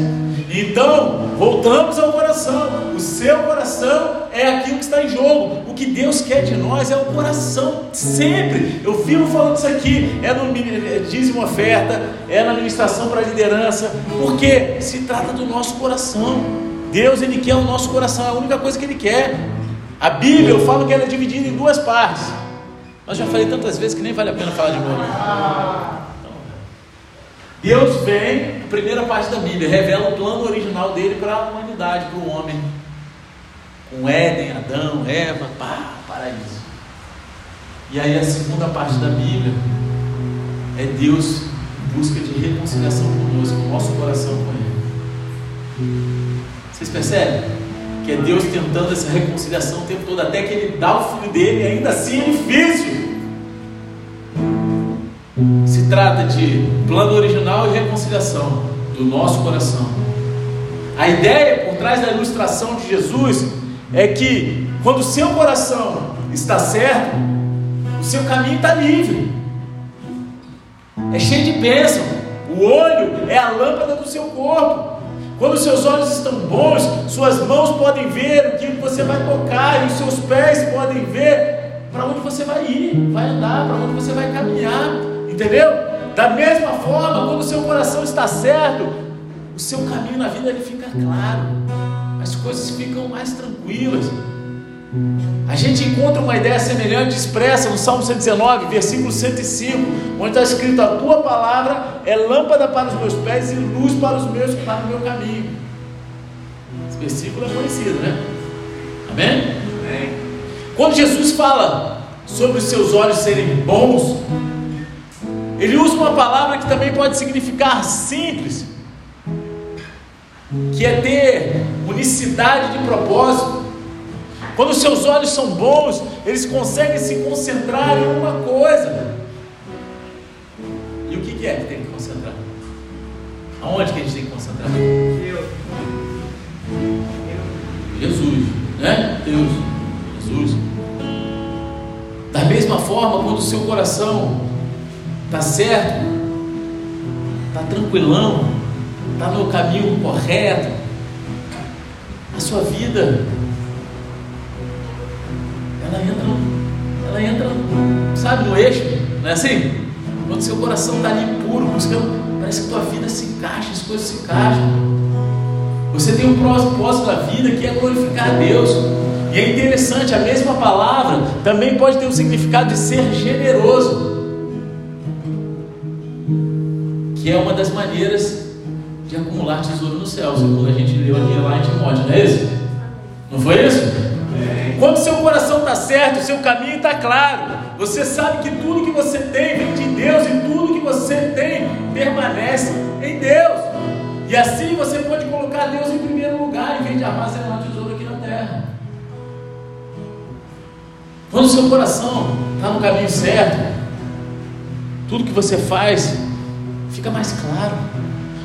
A: Então, voltamos ao coração. O seu coração é aquilo que está em jogo. O que Deus quer de nós é o coração, sempre. Eu vivo falando isso aqui. É no é dízimo oferta, é na administração para a liderança, porque se trata do nosso coração. Deus, Ele quer o nosso coração, é a única coisa que Ele quer. A Bíblia, eu falo que ela é dividida em duas partes. Mas já falei tantas vezes que nem vale a pena falar de novo. Deus vem, a primeira parte da Bíblia, revela o plano original dele para a humanidade, para o homem. Com Éden, Adão, Eva, pá, paraíso. E aí a segunda parte da Bíblia é Deus em busca de reconciliação conosco, o nosso coração com Ele. Vocês percebem? Que é Deus tentando essa reconciliação o tempo todo, até que Ele dá o filho dele, e ainda assim é difícil. Se trata de plano original e reconciliação do nosso coração. A ideia por trás da ilustração de Jesus é que quando o seu coração está certo, o seu caminho está livre. É cheio de bênção. O olho é a lâmpada do seu corpo. Quando seus olhos estão bons, suas mãos podem ver o que você vai tocar, e os seus pés podem ver para onde você vai ir, vai andar, para onde você vai caminhar, entendeu? Da mesma forma, quando o seu coração está certo, o seu caminho na vida ele fica claro, as coisas ficam mais tranquilas. A gente encontra uma ideia semelhante expressa no Salmo 119, versículo 105, onde está escrito: A tua palavra é lâmpada para os meus pés e luz para os meus para o meu caminho. Esse versículo é conhecido, né? Amém? Amém. Quando Jesus fala sobre os seus olhos serem bons, ele usa uma palavra que também pode significar simples, que é ter unicidade de propósito. Quando seus olhos são bons, eles conseguem se concentrar em uma coisa. E o que é que tem que concentrar? Aonde que a gente tem que concentrar? Deus. Jesus, né? Deus, Jesus. Da mesma forma, quando o seu coração está certo, está tranquilão, está no caminho correto, a sua vida ela entra, ela entra, sabe, no eixo, não é assim? Quando seu coração está ali puro, parece que tua vida se encaixa, as coisas se encaixam. Você tem um propósito da vida que é glorificar a Deus. E é interessante, a mesma palavra também pode ter o significado de ser generoso, é uma das maneiras de acumular tesouro no céu, segundo a gente leu aqui lá em Timóteo, não é isso? Não foi isso? Quando seu coração está certo, seu caminho está claro, você sabe que tudo que você tem vem de Deus e tudo que você tem permanece em Deus. E assim você pode colocar Deus em primeiro lugar em vez de armazenar tesouro aqui na terra. Quando seu coração está no caminho certo, tudo que você faz fica mais claro.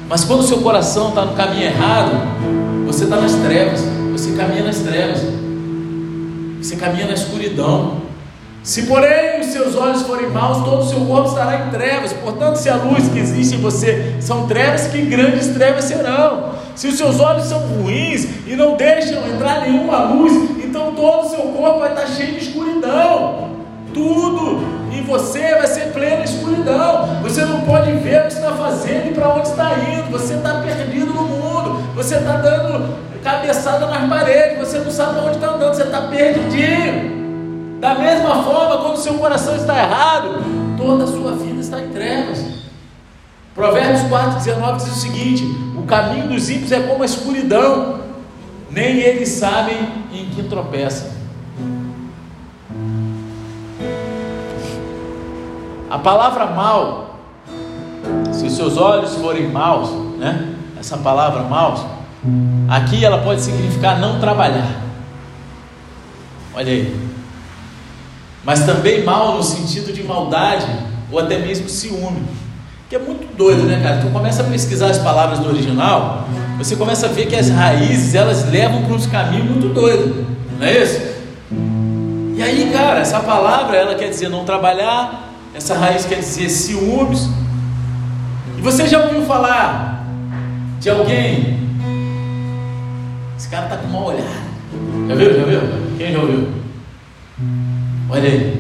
A: Mas quando o seu coração está no caminho errado, você está nas trevas, você caminha nas trevas. Você caminha na escuridão. Se porém os seus olhos forem maus, todo o seu corpo estará em trevas. Portanto, se a luz que existe em você são trevas, que grandes trevas serão. Se os seus olhos são ruins e não deixam entrar nenhuma luz, então todo o seu corpo vai estar cheio de escuridão. Tudo você vai ser plena escuridão. Você não pode ver o que está fazendo e para onde está indo. Você está perdido no mundo. Você está dando cabeçada nas paredes, você não sabe onde está andando, você está perdidinho. Da mesma forma, quando seu coração está errado, toda a sua vida está em trevas. Provérbios 4,19 diz o seguinte: o caminho dos ímpios é como a escuridão, nem eles sabem em que tropeçam. A palavra mal, se os seus olhos forem maus, né? Essa palavra maus, Aqui ela pode significar não trabalhar. Olha aí. Mas também mal no sentido de maldade ou até mesmo ciúme. Que é muito doido, né, cara? Tu começa a pesquisar as palavras do original, você começa a ver que as raízes elas levam para uns caminhos muito doidos, não é isso? E aí, cara, essa palavra ela quer dizer não trabalhar, essa raiz quer dizer ciúmes. E você já ouviu falar de alguém cara está com mal olhado. Já viu? Já viu? Quem já ouviu? Olha aí.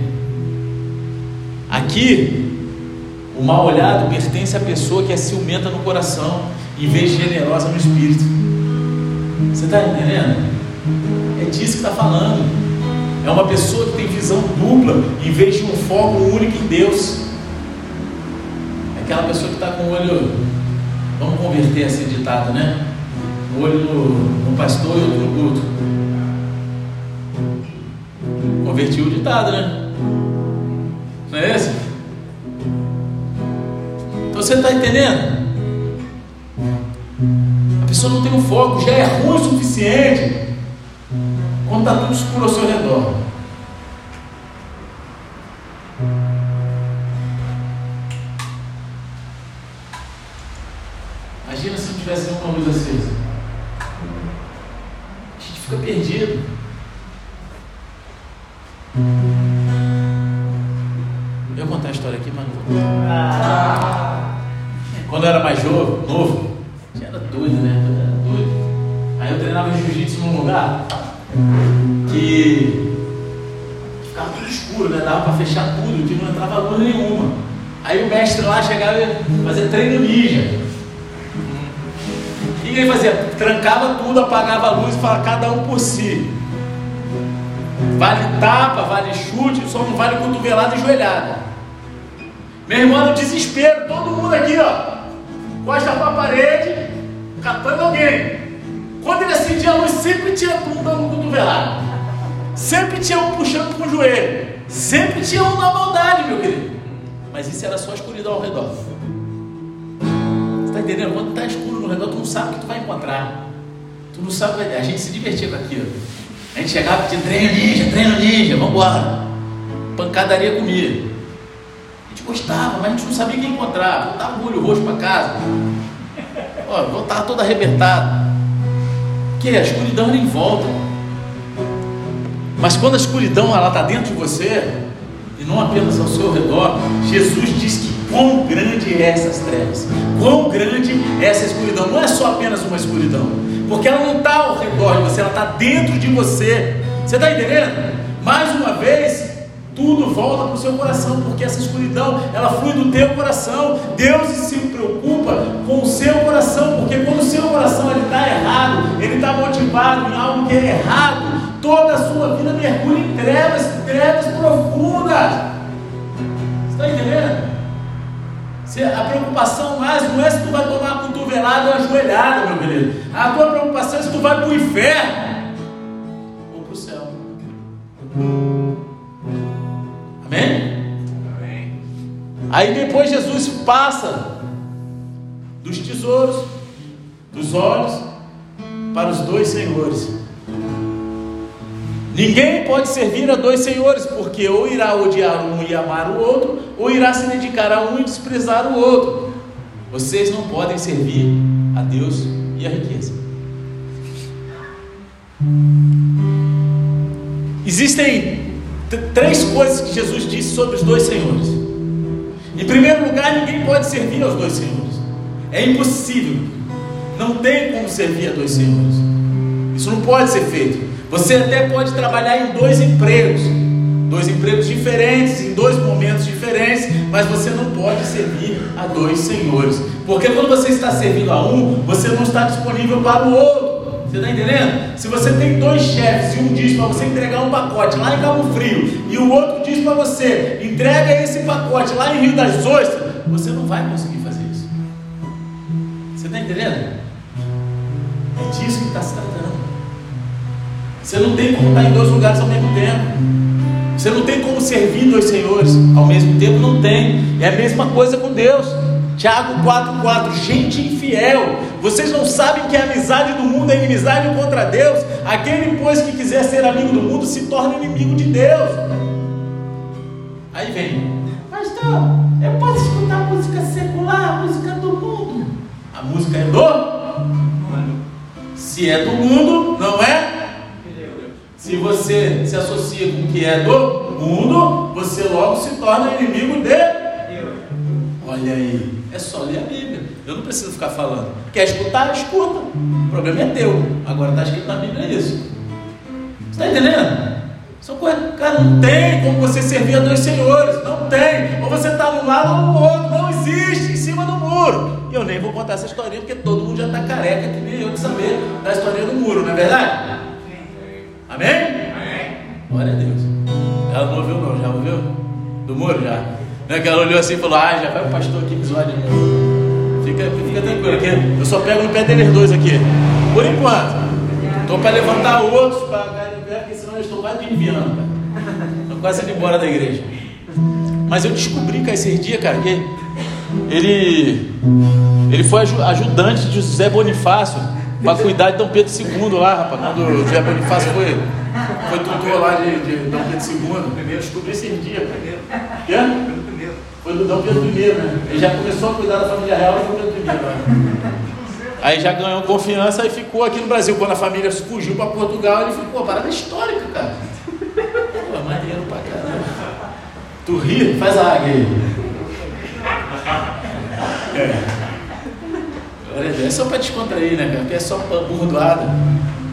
A: Aqui, o mal olhado pertence à pessoa que é ciumenta no coração, em vez de generosa no espírito. Você está entendendo? É disso que está falando. É uma pessoa que tem visão dupla, em vez de um foco único em Deus. É aquela pessoa que está com o olho. Vamos converter esse ditado, né? um olho no, no pastor e outro no culto. Convertiu o ditado, né? Não é esse? Então você está entendendo? A pessoa não tem um foco, já é ruim o suficiente quando está tudo escuro ao seu redor. Imagina se tivesse uma luz acesa fica perdido. Eu vou contar a história aqui, mas não vou contar. Quando eu era mais novo, novo, já era doido, né? Eu era doido. Aí eu treinava jiu-jitsu num lugar que ficava tudo escuro, né? Dava para fechar tudo, que não entrava luz nenhuma. Aí o mestre lá chegava e fazia treino ninja. Que ele fazia? Trancava tudo, apagava a luz e falava cada um por si. Vale tapa, vale chute, só não vale cotovelada e joelhada. Meu irmão, no desespero, todo mundo aqui, ó, costa para a parede, catando alguém. Quando ele acendia a luz, sempre tinha um dando cotovelada. Sempre tinha um puxando com o joelho. Sempre tinha um na maldade, meu querido. Mas isso era só escuridão ao redor. Você está entendendo? Quando está escuro no redor, tu não sabe o que tu vai encontrar. Tu não sabe. A gente se divertia com aquilo. A gente chegava tinha treino ninja, treino ninja, vamos embora. Pancadaria comia. A gente gostava, mas a gente não sabia o que encontrar. Voltava o olho roxo para casa. Ó, voltava todo arrebentado. Que a escuridão era em volta. Mas quando a escuridão está dentro de você, e não apenas ao seu redor, Jesus diz que quão grande é essas trevas, quão grande é essa escuridão. Não é só apenas uma escuridão, porque ela não está ao redor de você, ela está dentro de você. Você está entendendo? Mais uma vez, tudo volta para o seu coração, porque essa escuridão ela flui do teu coração. Deus se preocupa com o seu coração, porque quando o seu coração está errado, ele está motivado em algo que é errado, toda a sua vida mergulha em trevas, trevas profundas. Você está entendendo? A preocupação mais não é se tu vai tomar uma cotovelada ou uma joelhada, meu querido. A tua preocupação é se tu vai para o inferno ou para o céu. Amém? Aí depois Jesus passa dos tesouros, dos olhos, para os dois senhores. Ninguém pode servir a dois senhores, porque ou irá odiar um e amar o outro, ou irá se dedicar a um e desprezar o outro. Vocês não podem servir a Deus e a riqueza. Existem três coisas que Jesus disse sobre os dois senhores. Em primeiro lugar, ninguém pode servir aos dois senhores. É impossível. Não tem como servir a dois senhores. Isso não pode ser feito. Você até pode trabalhar em dois empregos, dois empregos diferentes, em dois momentos diferentes, mas você não pode servir a dois senhores, porque quando você está servindo a um, você não está disponível para o outro. Você está entendendo? Se você tem dois chefes e um diz para você entregar um pacote lá em Cabo Frio e o outro diz para você entrega esse pacote lá em Rio das Ostras, você não vai conseguir fazer isso. Você está entendendo? É disso que está se tratando. Você não tem como estar em dois lugares ao mesmo tempo. Você não tem como servir dois senhores ao mesmo tempo, não tem. É a mesma coisa com Deus. Tiago 4,4: Gente infiel, vocês não sabem que a amizade do mundo é inimizade contra Deus? Aquele, pois, que quiser ser amigo do mundo se torna inimigo de Deus. Aí vem, pastor, eu posso escutar música secular, música do mundo? A música é do? Se é do mundo, não é se você se associa com o que é do mundo, você logo se torna inimigo de Deus. Olha aí, é só ler a Bíblia. Eu não preciso ficar falando. Quer escutar? Escuta. O problema é teu. Agora está escrito na Bíblia isso. Você está entendendo? São coisas, cara, não tem como você servir a dois senhores. Não tem. Ou você está num lado ou no outro. Não existe em cima do muro. E eu nem vou contar essa historinha porque todo mundo já está careca, que nem eu de saber da história do muro, não é verdade? Amém? Amém? Glória a Deus. Ela não ouviu não, já ouviu? Do muro já. Não é que ela olhou assim e falou, ah, já vai o pastor aqui zoar de novo. Fica, fica tranquilo aqui. Eu só pego no pé deles dois aqui. Por enquanto. Estou para levantar outros para pé, porque senão eles estão quase enviando. Estão quase indo embora da igreja. Mas eu descobri que esses dias, cara, que ele, ele foi ajudante de José Bonifácio para cuidar de Dom Pedro II lá, rapaz. Quando José Bonifácio foi, foi tutor lá de, de Dom Pedro II. Primeiro descobri esse dia. Quê? Foi do Dom Pedro I, né? Ele já começou a cuidar da família real do Dom Pedro I. Né? Aí já ganhou confiança e ficou aqui no Brasil. Quando a família fugiu para Portugal, ele ficou. Parada histórica, cara. Pô, maneiro pra caramba. Tu ri? Faz a águia aí. É. É só para descontrair, né, cara? Porque é só burdoada.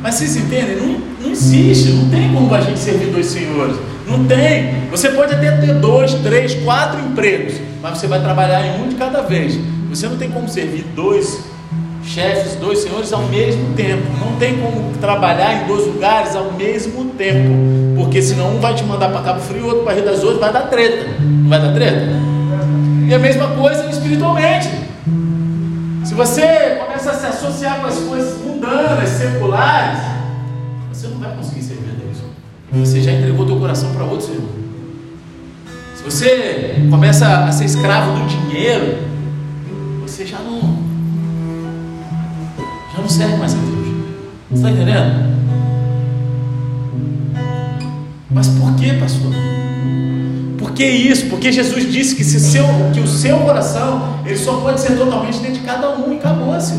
A: Mas vocês entendem? Não, não existe, não tem como a gente servir dois senhores. Não tem. Você pode até ter dois, três, quatro empregos, mas você vai trabalhar em um de cada vez. Você não tem como servir dois chefes, dois senhores ao mesmo tempo. Não tem como trabalhar em dois lugares ao mesmo tempo, porque senão um vai te mandar para Cabo Frio, outro para Rio das Outras, vai dar treta. Não vai dar treta? E a mesma coisa espiritualmente. Se você começa a se associar com as coisas mundanas, seculares, você não vai conseguir. Você já entregou teu coração para outro Senhor. Se você começa a ser escravo do dinheiro, você já não já não serve mais a Deus. Você está entendendo? Mas por que, pastor? Por que isso? Porque Jesus disse que, se seu, que o seu coração ele só pode ser totalmente dedicado a um e acabou-se.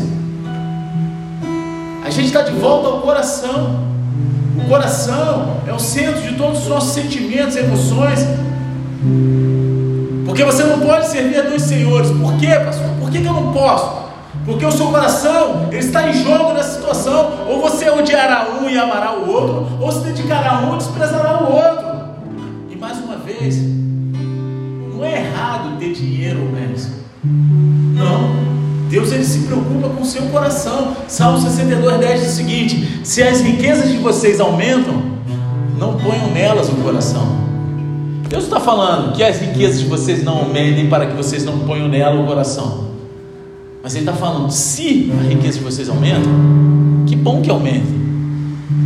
A: A gente está de volta ao coração. Coração é o centro de todos os nossos sentimentos, emoções. Porque você não pode servir a dois senhores. Por quê, pastor? Por que, que eu não posso? Porque o seu coração ele está em jogo nessa situação. Ou você odiará um e amará o outro, ou se dedicará a um e desprezará o outro. E mais uma vez, não é errado ter dinheiro bens. Não. Deus ele se preocupa com o seu coração. Salmo 62, 10 diz o seguinte: Se as riquezas de vocês aumentam, não ponham nelas o coração. Deus está falando que as riquezas de vocês não aumentem para que vocês não ponham nela o coração. Mas ele está falando: se a riqueza de vocês aumenta, que bom que aumente,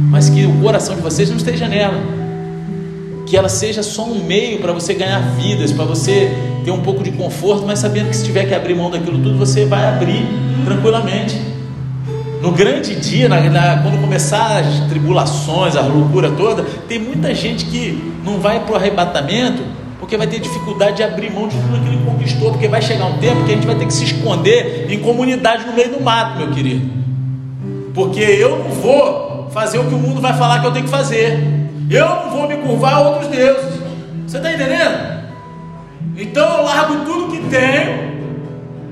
A: mas que o coração de vocês não esteja nela, que ela seja só um meio para você ganhar vidas, para você ter um pouco de conforto, mas sabendo que se tiver que abrir mão daquilo tudo, você vai abrir tranquilamente. No grande dia, na, na, quando começar as tribulações, a loucura toda, tem muita gente que não vai para o arrebatamento porque vai ter dificuldade de abrir mão de tudo que ele conquistou, porque vai chegar um tempo que a gente vai ter que se esconder em comunidade no meio do mato, meu querido. Porque eu não vou fazer o que o mundo vai falar que eu tenho que fazer. Eu não vou me curvar a outros deuses. Você está entendendo? Então eu largo tudo que tenho,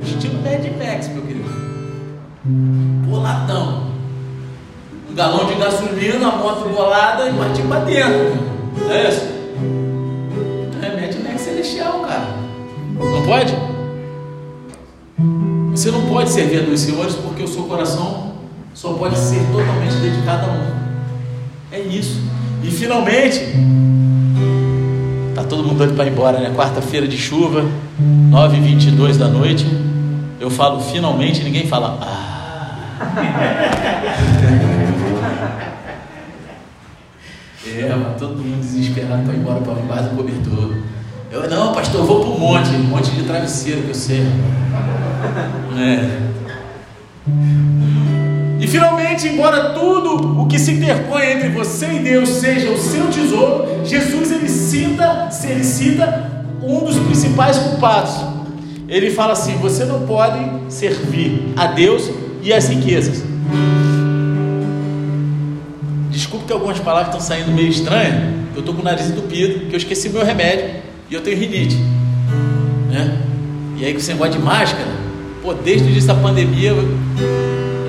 A: estilo Mad Max, meu querido. Boladão. Um galão de gasolina, a moto bolada e partir para dentro. Não é isso? celestial, cara. Não pode? Você não pode servir a dois senhores porque o seu coração só pode ser totalmente dedicado a um. É isso. E finalmente, tá todo mundo doido para ir embora, né? Quarta-feira de chuva, 9h22 da noite. Eu falo finalmente, ninguém fala. Ah. [LAUGHS] é, mas todo mundo desesperado para ir embora para debaixo do cobertor. Eu, não, pastor, eu vou para o monte, um monte de travesseiro que eu sei. É. E finalmente, embora tudo o que se interpõe entre você e Deus seja o seu tesouro, Jesus ele cita, ele cita um dos principais culpados. Ele fala assim: você não pode servir a Deus e as riquezas. Desculpe que algumas palavras estão saindo meio estranhas. Eu estou com o nariz entupido, que eu esqueci meu remédio. E eu tenho rinite. Né? E aí com esse negócio de máscara, pô, desde o início da pandemia,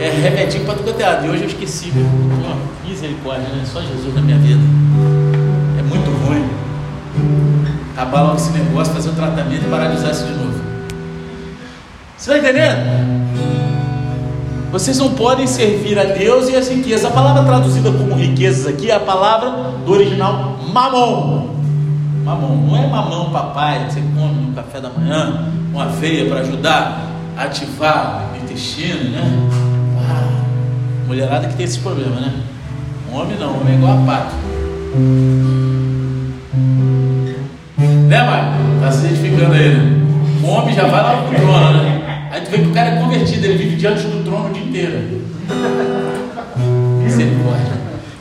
A: é remedinho para tudo até lado. E hoje eu esqueci. Pô, misericórdia, né? Só Jesus na minha vida. É muito ruim. Acabar logo esse negócio, fazer um tratamento e paralisar isso de novo. Você está entendendo? Vocês não podem servir a Deus e as riquezas. A palavra traduzida como riquezas aqui é a palavra do original mamon. Mamão, não é mamão papai que você come no café da manhã, uma veia para ajudar a ativar o intestino, né? Mulherada que tem esse problema, né? Homem não, homem é igual a pato. Né, Mário? Tá se identificando aí, né? O homem já vai lá pro trono, né? Aí tu vê que o cara é convertido, ele vive diante do trono o dia inteiro. Misericórdia.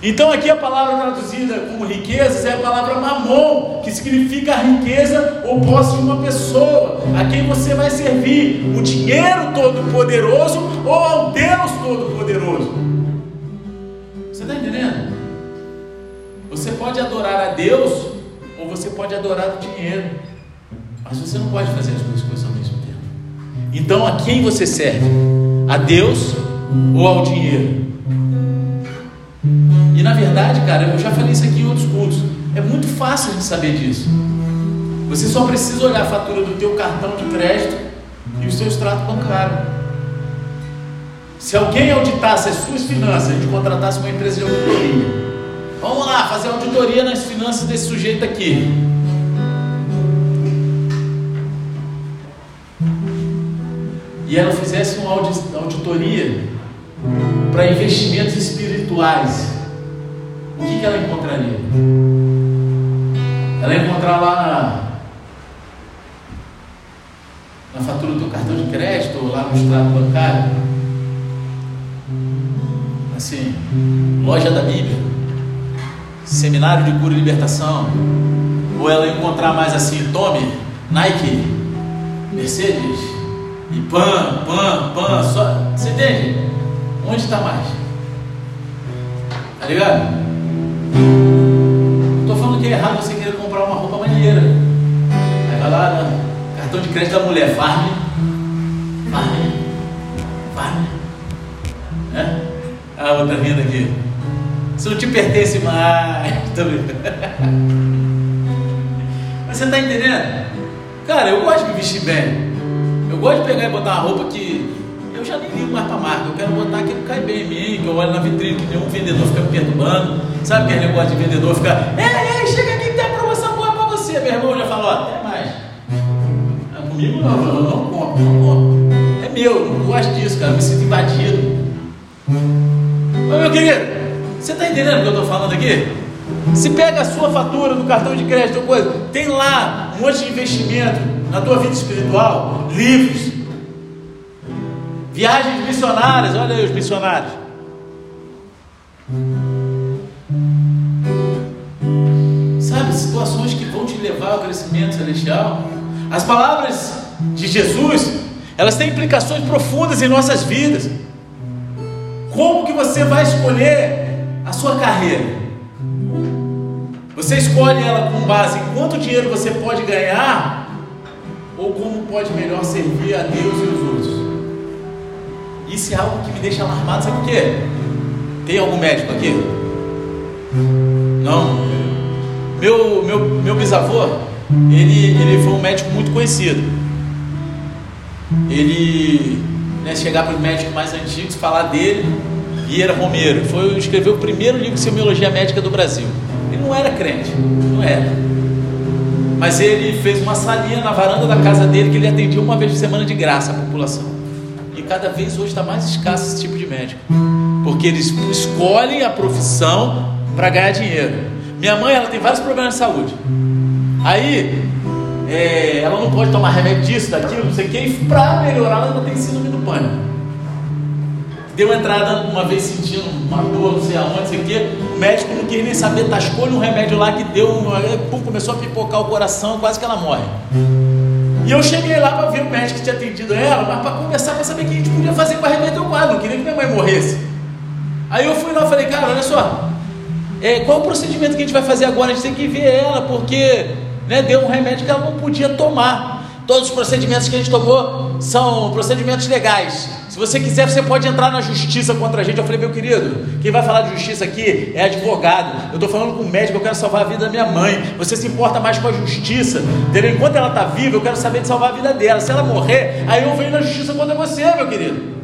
A: Então aqui a palavra traduzida como riquezas é a palavra mamon, que significa a riqueza ou posse de uma pessoa, a quem você vai servir, o dinheiro todo-poderoso ou ao Deus todo-poderoso. Você está entendendo? Você pode adorar a Deus ou você pode adorar o dinheiro, mas você não pode fazer as duas coisas ao mesmo tempo. Então a quem você serve? A Deus ou ao dinheiro? E na verdade, cara, eu já falei isso aqui em outros cultos. É muito fácil gente saber disso. Você só precisa olhar a fatura do teu cartão de crédito e o seu extrato bancário. Se alguém auditasse as suas finanças, gente contratasse uma empresa de auditoria. Vamos lá, fazer auditoria nas finanças desse sujeito aqui. E ela fizesse uma auditoria para investimentos espirituais, o que, que ela encontraria? Ela ia encontrar lá na, na fatura do cartão de crédito ou lá no extrato bancário, assim, loja da Bíblia, seminário de cura e libertação, ou ela ia encontrar mais assim, tome, Nike, Mercedes, e pan, pan, pan, só, você entende? Onde está mais? Tá ligado? Errado você querer comprar uma roupa maneira. Aí vai lá, né? cartão de crédito da mulher, farm. Farm. Farm. É? A outra rindo aqui. Isso não te pertence mais. [LAUGHS] Mas você está entendendo? Cara, eu gosto de me vestir bem. Eu gosto de pegar e botar uma roupa que eu já nem ligo mais para marca, eu quero botar aquilo que cai bem em mim, que eu olho na vitrine, que nenhum vendedor fica perturbando. Sabe aquele negócio de vendedor ficar, ei, ei, Meu irmão já falou, até mais. Ah, comigo não, eu não compro, não. É meu, não gosto disso, cara, me sinto invadido. Mas meu querido, você está entendendo o que eu estou falando aqui? Se pega a sua fatura do cartão de crédito ou coisa, tem lá um monte de investimento na tua vida espiritual, livros, Viagens missionárias, olha aí os missionários. Sabe, situações que levar ao crescimento celestial. As palavras de Jesus, elas têm implicações profundas em nossas vidas. Como que você vai escolher a sua carreira? Você escolhe ela com base em quanto dinheiro você pode ganhar ou como pode melhor servir a Deus e os outros? Isso é algo que me deixa alarmado, sabe por quê? Tem algum médico aqui? Não? Meu, meu, meu bisavô, ele, ele foi um médico muito conhecido. Ele né, chegar para os médicos mais antigos, falar dele, Vieira Romero, foi escreveu o primeiro livro de semiologia médica do Brasil. Ele não era crente, não era. Mas ele fez uma salinha na varanda da casa dele que ele atendia uma vez por semana de graça à população cada vez hoje está mais escasso esse tipo de médico, porque eles escolhem a profissão para ganhar dinheiro. Minha mãe, ela tem vários problemas de saúde. Aí, é, ela não pode tomar remédio disso, daquilo, não sei o que, e para melhorar, ela tem síndrome do pânico. Deu entrada uma vez sentindo uma dor, não sei aonde, não sei o que, o médico não queria nem saber, tascou um remédio lá que deu, pum, começou a pipocar o coração, quase que ela morre. E eu cheguei lá para ver o médico que tinha atendido ela, mas para conversar, para saber o que a gente podia fazer para remeter o quadro. Não queria que minha mãe morresse. Aí eu fui lá e falei, cara, olha só, é, qual o procedimento que a gente vai fazer agora? A gente tem que ver ela, porque né, deu um remédio que ela não podia tomar. Todos os procedimentos que a gente tomou são procedimentos legais. Se você quiser, você pode entrar na justiça contra a gente. Eu falei, meu querido, quem vai falar de justiça aqui é advogado. Eu estou falando com um médico, eu quero salvar a vida da minha mãe. Você se importa mais com a justiça. Entendeu? Enquanto ela está viva, eu quero saber de salvar a vida dela. Se ela morrer, aí eu venho na justiça contra você, meu querido.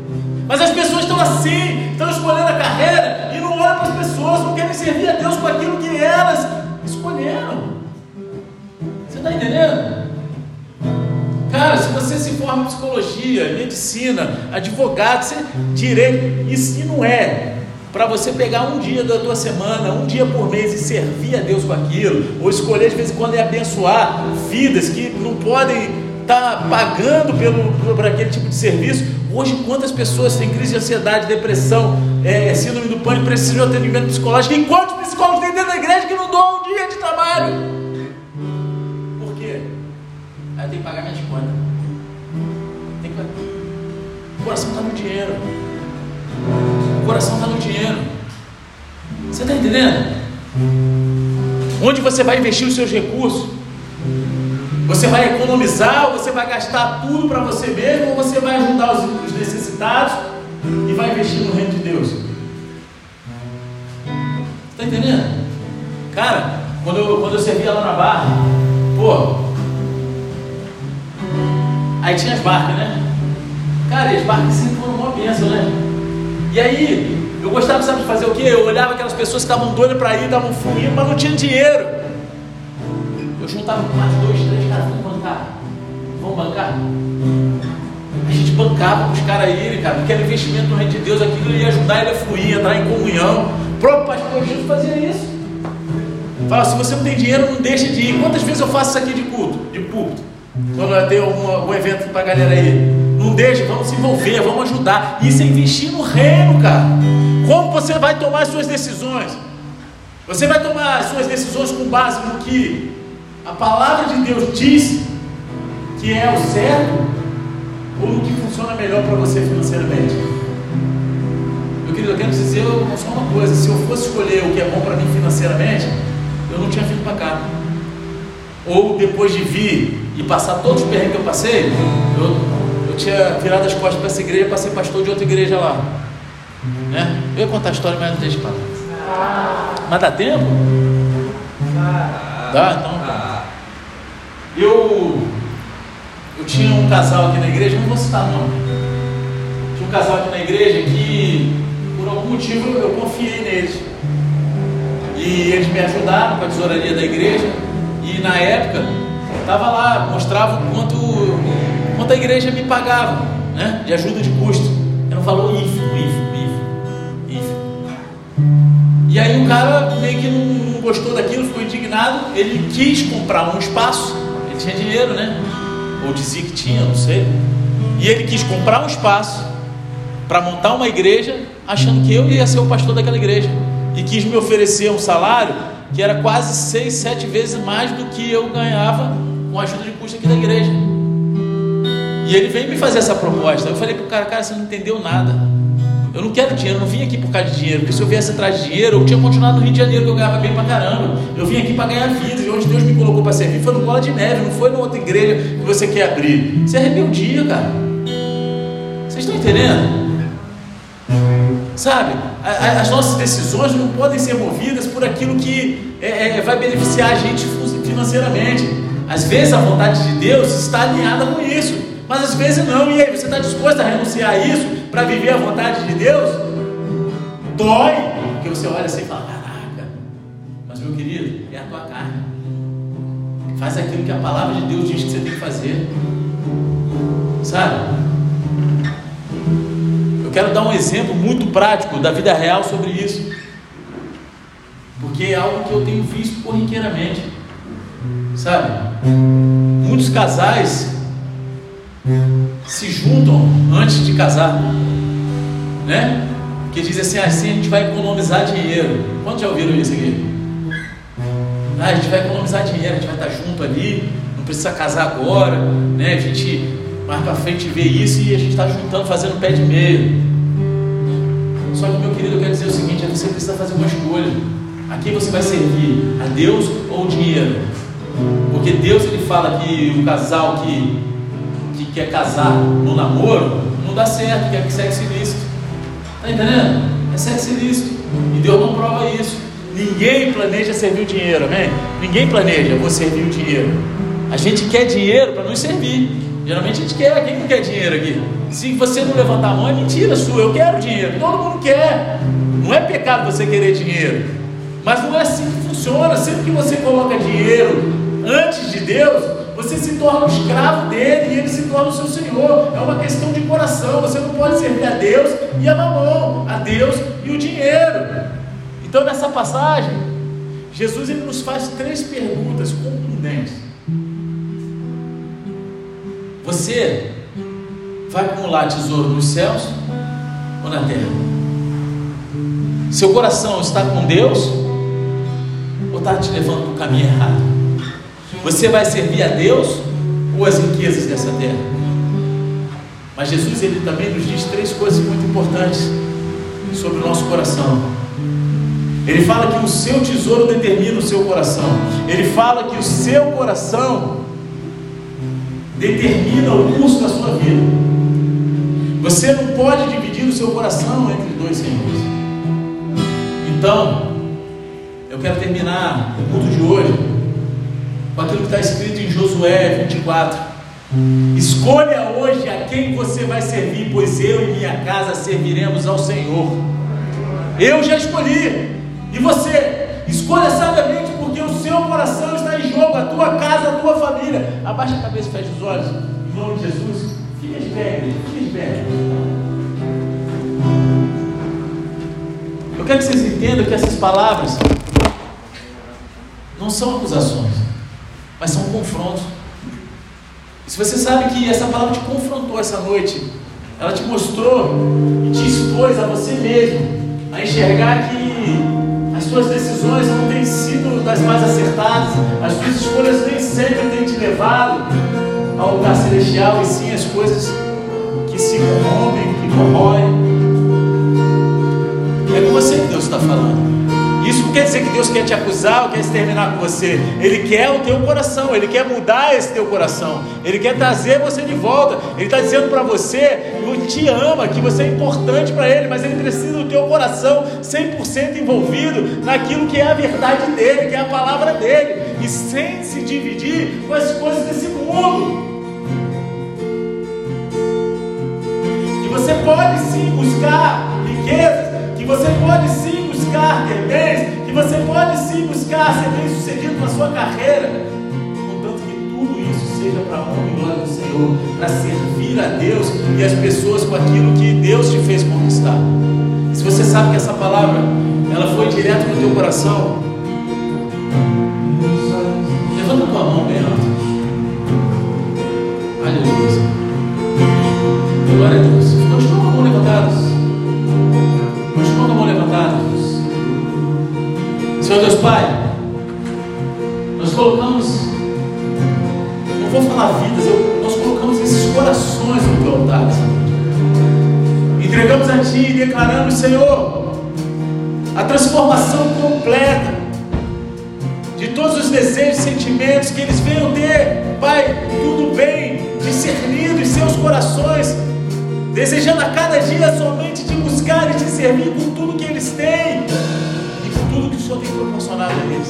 A: Mas as pessoas estão assim, estão escolhendo a carreira olham para as pessoas, não querem servir a Deus com aquilo que elas escolheram. Você está entendendo? Cara, se você se forma em psicologia, medicina, advogado, você, direito, isso não é para você pegar um dia da tua semana, um dia por mês e servir a Deus com aquilo, ou escolher de vez em quando e abençoar vidas que não podem estar tá pagando pelo, por aquele tipo de serviço. Hoje, quantas pessoas têm crise de ansiedade, depressão, é, síndrome do pânico, precisam de atendimento psicológico? E quantos psicólogos tem dentro da igreja que não dão um dia de trabalho? Aí eu tenho que pagar minhas contas. Tem que... O coração está no dinheiro. O coração está no dinheiro. Você está entendendo? Onde você vai investir os seus recursos? Você vai economizar ou você vai gastar tudo para você mesmo ou você vai ajudar os, necessitados e vai investir no reino de Deus? Está entendendo? Cara, Quando eu, quando eu servia lá na barra, pô. Aí tinha as barcas, né? Cara, as barcas sempre foram uma bênção, né? E aí, eu gostava, sabe, de fazer o quê? Eu olhava aquelas pessoas que estavam doidas para ir, estavam fluindo, mas não tinham dinheiro. Eu juntava mais dois, três caras, vamos bancar. Vamos bancar. A gente bancava com os caras irem, cara, porque era investimento no reino de Deus, aquilo ia ajudar ele a fluir, entrar em comunhão. O próprio pastor Jesus fazia isso. Fala, se você não tem dinheiro, não deixa de ir. Quantas vezes eu faço isso aqui de culto, de púlpito? Quando eu tenho algum, algum evento para a galera aí. Não deixa, vamos se envolver, vamos ajudar. Isso é investir no reino, cara. Como você vai tomar as suas decisões? Você vai tomar as suas decisões com base no que a palavra de Deus diz que é o certo ou no que funciona melhor para você financeiramente? Meu querido, eu quero dizer só uma coisa: se eu fosse escolher o que é bom para mim financeiramente, eu não tinha vindo para cá. Ou depois de vir e passar todos os perrengues que eu passei, eu, eu tinha virado as costas para essa igreja para ser pastor de outra igreja lá. Né? Eu ia contar a história, mas não tem espaço. Mas dá tempo? Dá, então. Tá. Eu tinha um casal aqui na igreja, não vou citar nome. Tinha um casal aqui na igreja que, por algum motivo, eu confiei neles. E eles me ajudaram com a tesouraria da igreja. E na época, estava lá, mostrava quanto, quanto a igreja me pagava, né? De ajuda de custo. Era valor ínfimo, ínfimo, ínfimo, ínfimo. E aí o cara meio que não, não gostou daquilo, ficou indignado. Ele quis comprar um espaço. Ele tinha dinheiro, né? Ou dizia que tinha, não sei. E ele quis comprar um espaço para montar uma igreja, achando que eu ia ser o pastor daquela igreja. E quis me oferecer um salário que era quase seis, sete vezes mais do que eu ganhava com a ajuda de custo aqui da igreja. E ele veio me fazer essa proposta. Eu falei para o cara, cara, você não entendeu nada. Eu não quero dinheiro, eu não vim aqui por causa de dinheiro, porque se eu viesse atrás de dinheiro, eu tinha continuado no Rio de Janeiro, que eu ganhava bem pra caramba. Eu vim aqui para ganhar vida, e onde Deus me colocou para servir foi no Bola de Neve, não foi na outra igreja que você quer abrir. Isso é rebeldia, cara. Vocês estão entendendo? Sabe, as nossas decisões não podem ser movidas por aquilo que é, é, vai beneficiar a gente financeiramente. Às vezes a vontade de Deus está alinhada com isso, mas às vezes não. E aí, você está disposto a renunciar a isso para viver a vontade de Deus, dói, porque você olha assim e fala: Caraca, mas meu querido, é a tua carne. Faz aquilo que a palavra de Deus diz que você tem que fazer, sabe? Eu quero dar um exemplo muito prático da vida real sobre isso, porque é algo que eu tenho visto corriqueiramente, sabe? Muitos casais se juntam antes de casar, né? Que dizem assim, assim a gente vai economizar dinheiro. Quantos já ouviram isso aqui? Ah, a gente vai economizar dinheiro, a gente vai estar junto ali, não precisa casar agora, né? A gente mais para frente vê isso e a gente está juntando, fazendo pé de meio. Só que meu querido, eu quero dizer o seguinte, você precisa fazer uma escolha. A quem você vai servir? A Deus ou o dinheiro? Porque Deus ele fala que o casal que que quer casar no namoro, não dá certo, que sexo ilícito. Está entendendo? É sexo ilícito. E Deus não prova isso. Ninguém planeja servir o dinheiro, amém? Ninguém planeja, vou servir o dinheiro. A gente quer dinheiro para nos servir. Geralmente a gente quer, quem não quer dinheiro aqui? Se você não levantar a mão, é mentira sua, eu quero dinheiro. Todo mundo quer. Não é pecado você querer dinheiro. Mas não é assim que funciona. Sempre que você coloca dinheiro antes de Deus, você se torna um escravo dele e ele se torna o seu Senhor. É uma questão de coração. Você não pode servir a Deus e a mamão, a Deus e o dinheiro. Então, nessa passagem, Jesus ele nos faz três perguntas contundentes. Você vai acumular tesouro nos céus ou na terra? Seu coração está com Deus ou está te levando para o caminho errado? Você vai servir a Deus ou as riquezas dessa terra? Mas Jesus ele também nos diz três coisas muito importantes sobre o nosso coração. Ele fala que o seu tesouro determina o seu coração. Ele fala que o seu coração determina o curso da sua vida. Você não pode dividir o seu coração entre dois senhores. Então, eu quero terminar o culto de hoje com aquilo que está escrito em Josué 24. Escolha hoje a quem você vai servir, pois eu e minha casa serviremos ao Senhor. Eu já escolhi. E você? Escolha sabiamente, porque o seu coração está em jogo, a tua casa, a tua família. Abaixa a cabeça fecha os olhos. Em nome de Jesus. Fique de pé, fique de pé. Eu quero que vocês entendam que essas palavras não são acusações, mas são confrontos. E se você sabe que essa palavra te confrontou essa noite, ela te mostrou e te expôs a você mesmo a enxergar que as suas decisões não têm sido das mais acertadas, as suas escolhas nem sempre têm te levado ao lugar celestial, e sim as coisas que se corrompem, que corroem. É com você que Deus está falando. Isso não quer dizer que Deus quer te acusar ou quer exterminar com você. Ele quer o teu coração, Ele quer mudar esse teu coração, Ele quer trazer você de volta. Ele está dizendo para você que te ama, que você é importante para Ele, mas Ele precisa do teu coração 100% envolvido naquilo que é a verdade dEle, que é a palavra dEle, e sem se dividir com as coisas desse mundo. Que você pode sim buscar riquezas, que você pode sim buscar ter bens, que você pode sim buscar ser bem sucedido na sua carreira, contanto que tudo isso seja para a honra e glória do Senhor, para servir a Deus e as pessoas com aquilo que Deus te fez conquistar. Se você sabe que essa palavra ela foi direto no teu coração, levanta tua mão bem alto. Aleluia. Glória a Deus. Pai, nós colocamos, não vou falar vidas, nós colocamos esses corações no teu altar, Senhor. Entregamos a Ti e declaramos, Senhor, a transformação completa de todos os desejos e sentimentos que eles venham ter, Pai, tudo bem discernido em seus corações, desejando a cada dia somente te buscar e te servir com tudo que eles têm Senhor tem proporcionado a eles.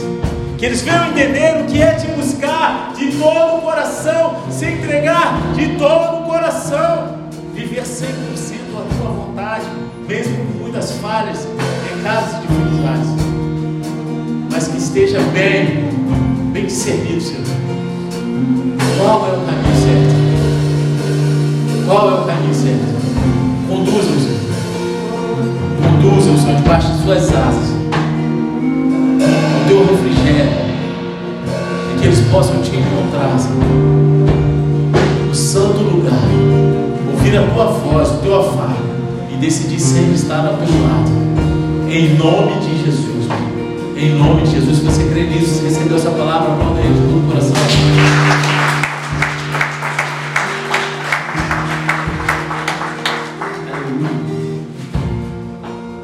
A: Que eles venham entender o que é te buscar de todo o coração, se entregar de todo o coração, viver 100% a tua vontade, mesmo com muitas falhas, pecados e dificuldades. Mas que esteja bem, bem servido, Senhor. Qual é o caminho certo? Qual é o caminho certo? Conduza-o, Senhor. Conduza-o, Senhor, debaixo de suas asas teu refrigério e que eles possam te encontrar, Senhor, no santo lugar, ouvir a tua voz, o teu afago e decidir sempre estar ao teu lado, em nome de Jesus. Em nome de Jesus, se você crê nisso, você recebeu essa palavra, manda aí de todo o coração.